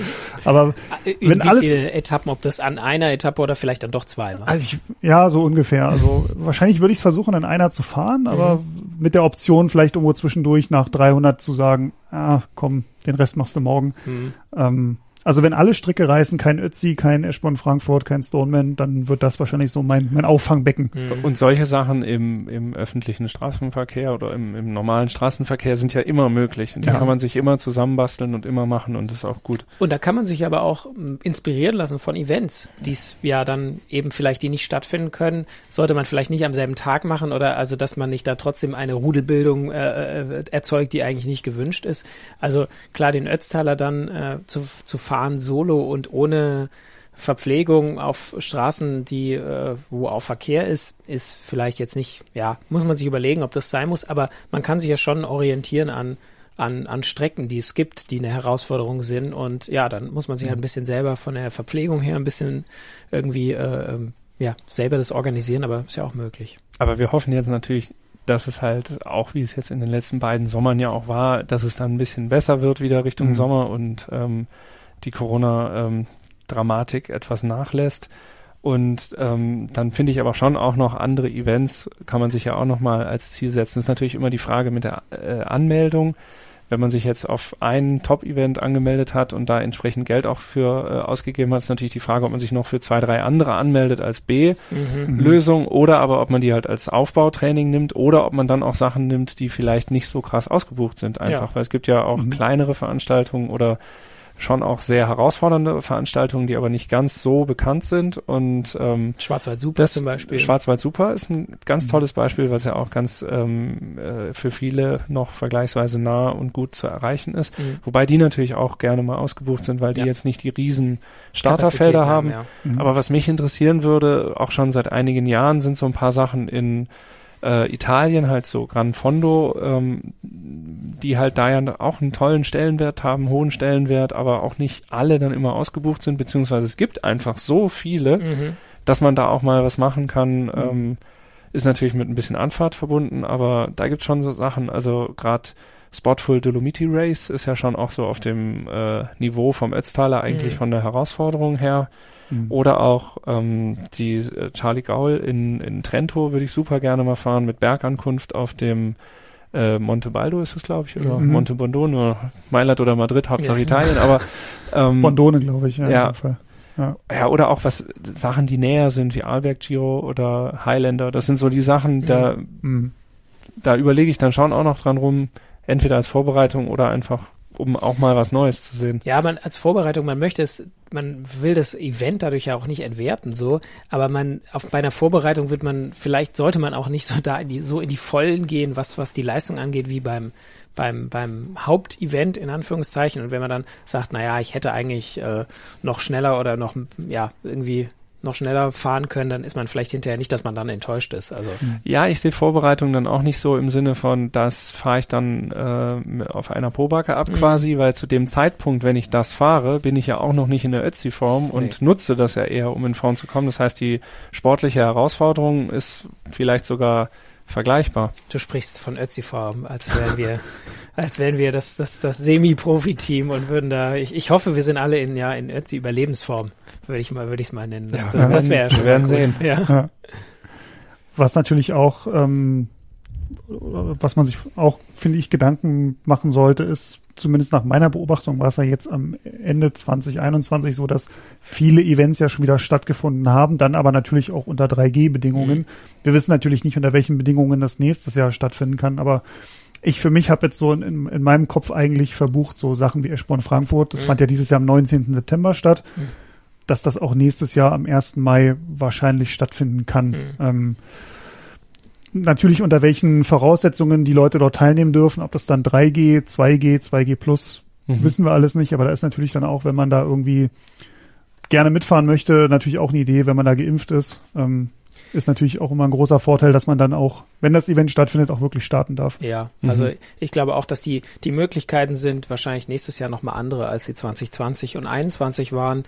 Aber In wenn wie alles- viele Etappen, ob das an einer Etappe oder vielleicht dann doch zwei was? also ich, ja, so ungefähr. Also wahrscheinlich würde ich es versuchen, in einer zu fahren, aber Mhm. mit der Option vielleicht irgendwo zwischendurch nach 300 zu sagen, ah, komm, den Rest machst du morgen. Hm. Ähm, also wenn alle Stricke reißen, kein Ötzi, kein Eschborn Frankfurt, kein Stoneman, dann wird das wahrscheinlich so mein, mein Auffangbecken. Hm. Und solche Sachen im, im öffentlichen Straßenverkehr oder im, im normalen Straßenverkehr sind ja immer möglich. Und die Ja. kann man sich immer zusammenbasteln und immer machen und das ist auch gut. Und da kann man sich aber auch m, inspirieren lassen von Events, die es ja dann eben vielleicht, die nicht stattfinden können, sollte man vielleicht nicht am selben Tag machen oder also, dass man nicht da trotzdem eine Rudelbildung äh, äh, erzeugt, die eigentlich nicht gewünscht ist. Also klar, den Ötztaler dann äh, zu, zu fahren solo und ohne Verpflegung auf Straßen, die, äh, wo auch Verkehr ist, ist vielleicht jetzt nicht, ja, muss man sich überlegen, ob das sein muss, aber man kann sich ja schon orientieren an, an, an Strecken, die es gibt, die eine Herausforderung sind. Und ja, dann muss man sich halt ein bisschen selber von der Verpflegung her ein bisschen irgendwie, äh, ähm, ja, selber das organisieren, aber ist ja auch möglich. Aber wir hoffen jetzt natürlich, dass es halt auch, wie es jetzt in den letzten beiden Sommern ja auch war, dass es dann ein bisschen besser wird wieder Richtung Mhm. Sommer und ähm, die Corona-Dramatik etwas nachlässt. Und ähm, dann finde ich aber schon auch noch andere Events, kann man sich ja auch noch mal als Ziel setzen. Das ist natürlich immer die Frage mit der äh, Anmeldung. Wenn man sich jetzt auf ein Top-Event angemeldet hat und da entsprechend Geld auch für äh, ausgegeben hat, ist natürlich die Frage, ob man sich noch für zwei, drei andere anmeldet als B. Mhm. Oder aber ob man die halt als Aufbautraining nimmt oder ob man dann auch Sachen nimmt, die vielleicht nicht so krass ausgebucht sind einfach, Ja. weil es gibt ja auch Mhm. kleinere Veranstaltungen oder schon auch sehr herausfordernde Veranstaltungen, die aber nicht ganz so bekannt sind und ähm, Schwarzwald Super das zum Beispiel. Schwarzwald Super ist ein ganz Mhm. tolles Beispiel, weil es ja auch ganz ähm, äh, für viele noch vergleichsweise nah und gut zu erreichen ist. Mhm. Wobei die natürlich auch gerne mal ausgebucht sind, weil die Ja. jetzt nicht die riesen Starterfelder Kapazitäten haben. ja. Mhm. Aber was mich interessieren würde, auch schon seit einigen Jahren, sind so ein paar Sachen in äh, Italien, halt so Gran Fondo, ähm, die halt da ja auch einen tollen Stellenwert haben, hohen Stellenwert, aber auch nicht alle dann immer ausgebucht sind, beziehungsweise es gibt einfach so viele, Mhm. dass man da auch mal was machen kann. Ähm, ist natürlich mit ein bisschen Anfahrt verbunden, aber da gibt's schon so Sachen, also gerade Spotful Dolomiti Race ist ja schon auch so auf dem äh, Niveau vom Ötztaler eigentlich Mhm. von der Herausforderung her. Mhm. Oder auch ähm, die äh, Charlie Gaul in, in Trento würde ich super gerne mal fahren mit Bergankunft auf dem äh, Monte Baldo ist es, glaube ich, oder Mhm. Monte Bondone, Mailand oder Madrid, Hauptsache Ja. Italien, aber ähm, Bondone, glaube ich, ja, ja. Ja. ja, oder auch was Sachen, die näher sind, wie Alberg Giro oder Highlander, das sind so die Sachen, da, Mhm. da überlege ich dann schon auch noch dran rum, entweder als Vorbereitung oder einfach, um auch mal was Neues zu sehen. Ja, man als Vorbereitung, man möchte es, man will das Event dadurch ja auch nicht entwerten, so, aber man auf bei einer Vorbereitung wird man, vielleicht sollte man auch nicht so da in die, so in die Vollen gehen, was was die Leistung angeht, wie beim beim beim Hauptevent in Anführungszeichen. Und wenn man dann sagt, na ja, ich hätte eigentlich äh, noch schneller oder noch ja irgendwie noch schneller fahren können, dann ist man vielleicht hinterher nicht, dass man dann enttäuscht ist. Also Ja, ich sehe Vorbereitung dann auch nicht so im Sinne von, das fahre ich dann äh, auf einer Pobacke ab Mhm. quasi, weil zu dem Zeitpunkt, wenn ich das fahre, bin ich ja auch noch nicht in der Ötzi-Form und Nee. nutze das ja eher, um in Form zu kommen. Das heißt, die sportliche Herausforderung ist vielleicht sogar vergleichbar. du sprichst von Ötzi-Form, als wären wir, als wären wir das, das, das Semi-Profi-Team und würden da, ich, ich hoffe, wir sind alle in, ja, in Ötzi-Überlebensform, würde ich mal, würde ich es mal nennen. Das, Ja, das, das wäre werden- ja schon wir werden mal sehen. gut. Ja. Ja. Was natürlich auch, ähm, was man sich auch, finde ich, Gedanken machen sollte, ist, zumindest nach meiner Beobachtung war es ja jetzt am Ende 2021 so, dass viele Events ja schon wieder stattgefunden haben, dann aber natürlich auch unter 3G-Bedingungen. Mhm. Wir wissen natürlich nicht, unter welchen Bedingungen das nächstes Jahr stattfinden kann, aber ich für mich habe jetzt so in, in meinem Kopf eigentlich verbucht, so Sachen wie Eschborn Frankfurt, das Mhm. fand ja dieses Jahr am 19. September statt, Mhm. dass das auch nächstes Jahr am 1. Mai wahrscheinlich stattfinden kann. Mhm. Ähm, natürlich unter welchen Voraussetzungen die Leute dort teilnehmen dürfen, ob das dann 3G, 2G, 2G plus, Mhm. wissen wir alles nicht, aber da ist natürlich dann auch, wenn man da irgendwie gerne mitfahren möchte, natürlich auch eine Idee, wenn man da geimpft ist. Ähm, ist natürlich auch immer ein großer Vorteil, dass man dann auch, wenn das Event stattfindet, auch wirklich starten darf. Ja, Mhm. also ich glaube auch, dass die, die Möglichkeiten sind wahrscheinlich nächstes Jahr nochmal andere, als die 2020 und 21 waren.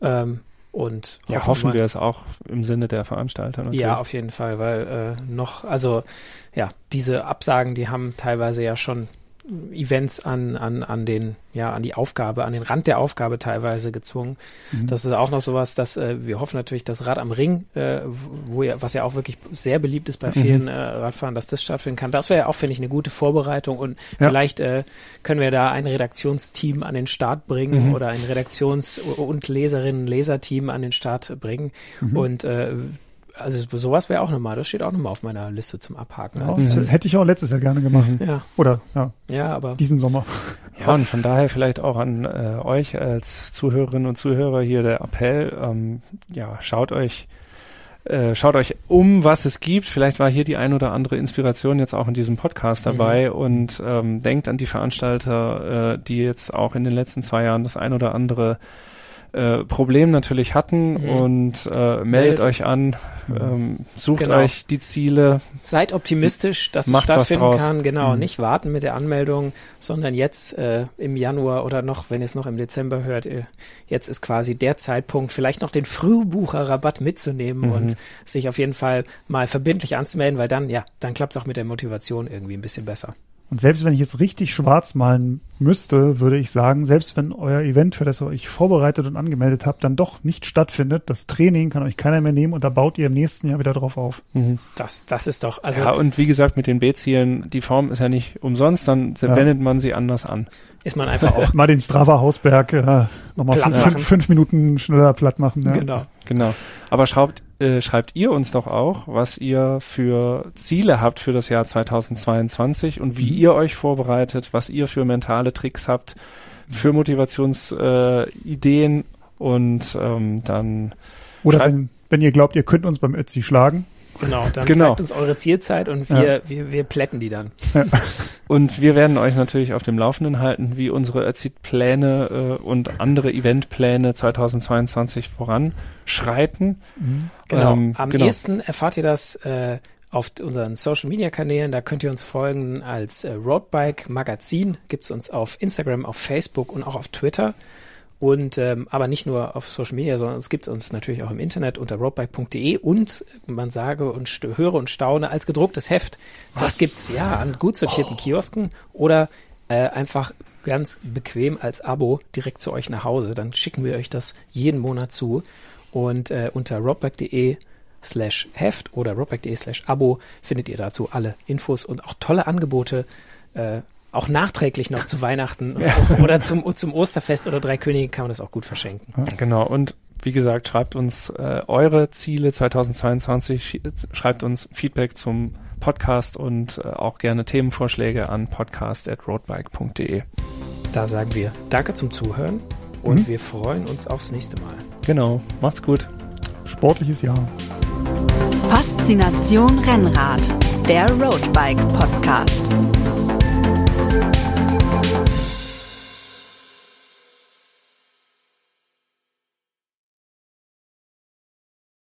Ähm, und Ja, hoffen wir es auch im Sinne der Veranstalter natürlich. Ja, auf jeden Fall, weil äh, noch, also ja, diese Absagen, die haben teilweise ja schon Events an, an, an den, ja, an die Aufgabe, an den Rand der Aufgabe teilweise gezwungen. Mhm. Das ist auch noch sowas, dass äh, wir hoffen natürlich, dass Rad am Ring, äh, wo ja, was ja auch wirklich sehr beliebt ist bei vielen äh, Radfahrern, dass das stattfinden kann. Das wäre ja auch, finde ich, eine gute Vorbereitung und Ja. vielleicht äh, können wir da ein Redaktionsteam an den Start bringen Mhm. oder ein Redaktions- und Leserinnen-Leserteam an den Start bringen. Mhm. Und äh, also sowas wäre auch nochmal, das steht auch nochmal auf meiner Liste zum Abhaken. Ja, Als, das als, hätte ich auch letztes Jahr gerne gemacht. ja, Oder ja, ja, aber diesen Sommer. Ja, und von daher vielleicht auch an äh, euch als Zuhörerinnen und Zuhörer hier der Appell, ähm, ja, schaut euch äh, schaut euch um, was es gibt. Vielleicht war hier die ein oder andere Inspiration jetzt auch in diesem Podcast dabei und ähm, denkt an die Veranstalter, äh, die jetzt auch in den letzten zwei Jahren das ein oder andere äh, Problem natürlich hatten Mhm. und äh, meldet Meldet- euch an, ähm, sucht Genau. euch die Ziele. seid optimistisch, dass es stattfinden kann. Genau, Mhm. nicht warten mit der Anmeldung, sondern jetzt äh, im Januar oder noch, wenn ihr es noch im Dezember hört, äh, jetzt ist quasi der Zeitpunkt, vielleicht noch den Frühbucherrabatt mitzunehmen Mhm. und sich auf jeden Fall mal verbindlich anzumelden, weil dann, ja, dann klappt es auch mit der Motivation irgendwie ein bisschen besser. Und selbst wenn ich jetzt richtig schwarz malen müsste, würde ich sagen, selbst wenn euer Event, für das ihr euch vorbereitet und angemeldet habt, dann doch nicht stattfindet, das Training kann euch keiner mehr nehmen und da baut ihr im nächsten Jahr wieder drauf auf. Mhm. Das, das ist doch, also ja, und wie gesagt, mit den B-Zielen, die Form ist ja nicht umsonst, dann Ja. wendet man sie anders an. ist man einfach auch Mal den Strava Hausberg äh, nochmal fünf, fünf Minuten schneller platt machen. Ja. genau. Genau. Aber schreibt, äh, schreibt ihr uns doch auch, was ihr für Ziele habt für das Jahr 2022 und wie Mhm. ihr euch vorbereitet, was ihr für mentale Tricks habt, für Motivationsideen äh, und ähm, dann Oder wenn, wenn ihr glaubt, ihr könnt uns beim Ötzi schlagen. Genau, dann Genau. zeigt uns eure Zielzeit und wir, wir, wir plätten die dann. und wir werden euch natürlich auf dem Laufenden halten, wie unsere Erzit-Pläne äh, und andere Eventpläne 2022 voranschreiten. Genau. Ähm, Am genau. ehesten erfahrt ihr das äh, auf unseren Social Media Kanälen. Da könnt ihr uns folgen als äh, Roadbike Magazin. Gibt's uns auf Instagram, auf Facebook und auch auf Twitter. Und ähm, aber nicht nur auf Social Media, sondern es gibt uns natürlich auch im Internet unter roadbike.de und man sage und höre und staune als gedrucktes Heft. Das gibt's ja an gut sortierten Kiosken oder äh, einfach ganz bequem als Abo direkt zu euch nach Hause. Dann schicken wir euch das jeden Monat zu. Und äh, unter roadbike.de slash Heft oder roadbike.de slash Abo findet ihr dazu alle Infos und auch tolle Angebote, äh, auch nachträglich noch zu Weihnachten oder zum, zum Osterfest oder Drei Könige kann man das auch gut verschenken. Genau, und wie gesagt, schreibt uns äh, eure Ziele 2022, sch- schreibt uns Feedback zum Podcast und äh, auch gerne Themenvorschläge an podcast.roadbike.de. Da sagen wir Danke zum Zuhören und Mhm. wir freuen uns aufs nächste Mal. Genau, macht's gut. Sportliches Jahr. Faszination Rennrad, der Roadbike Podcast.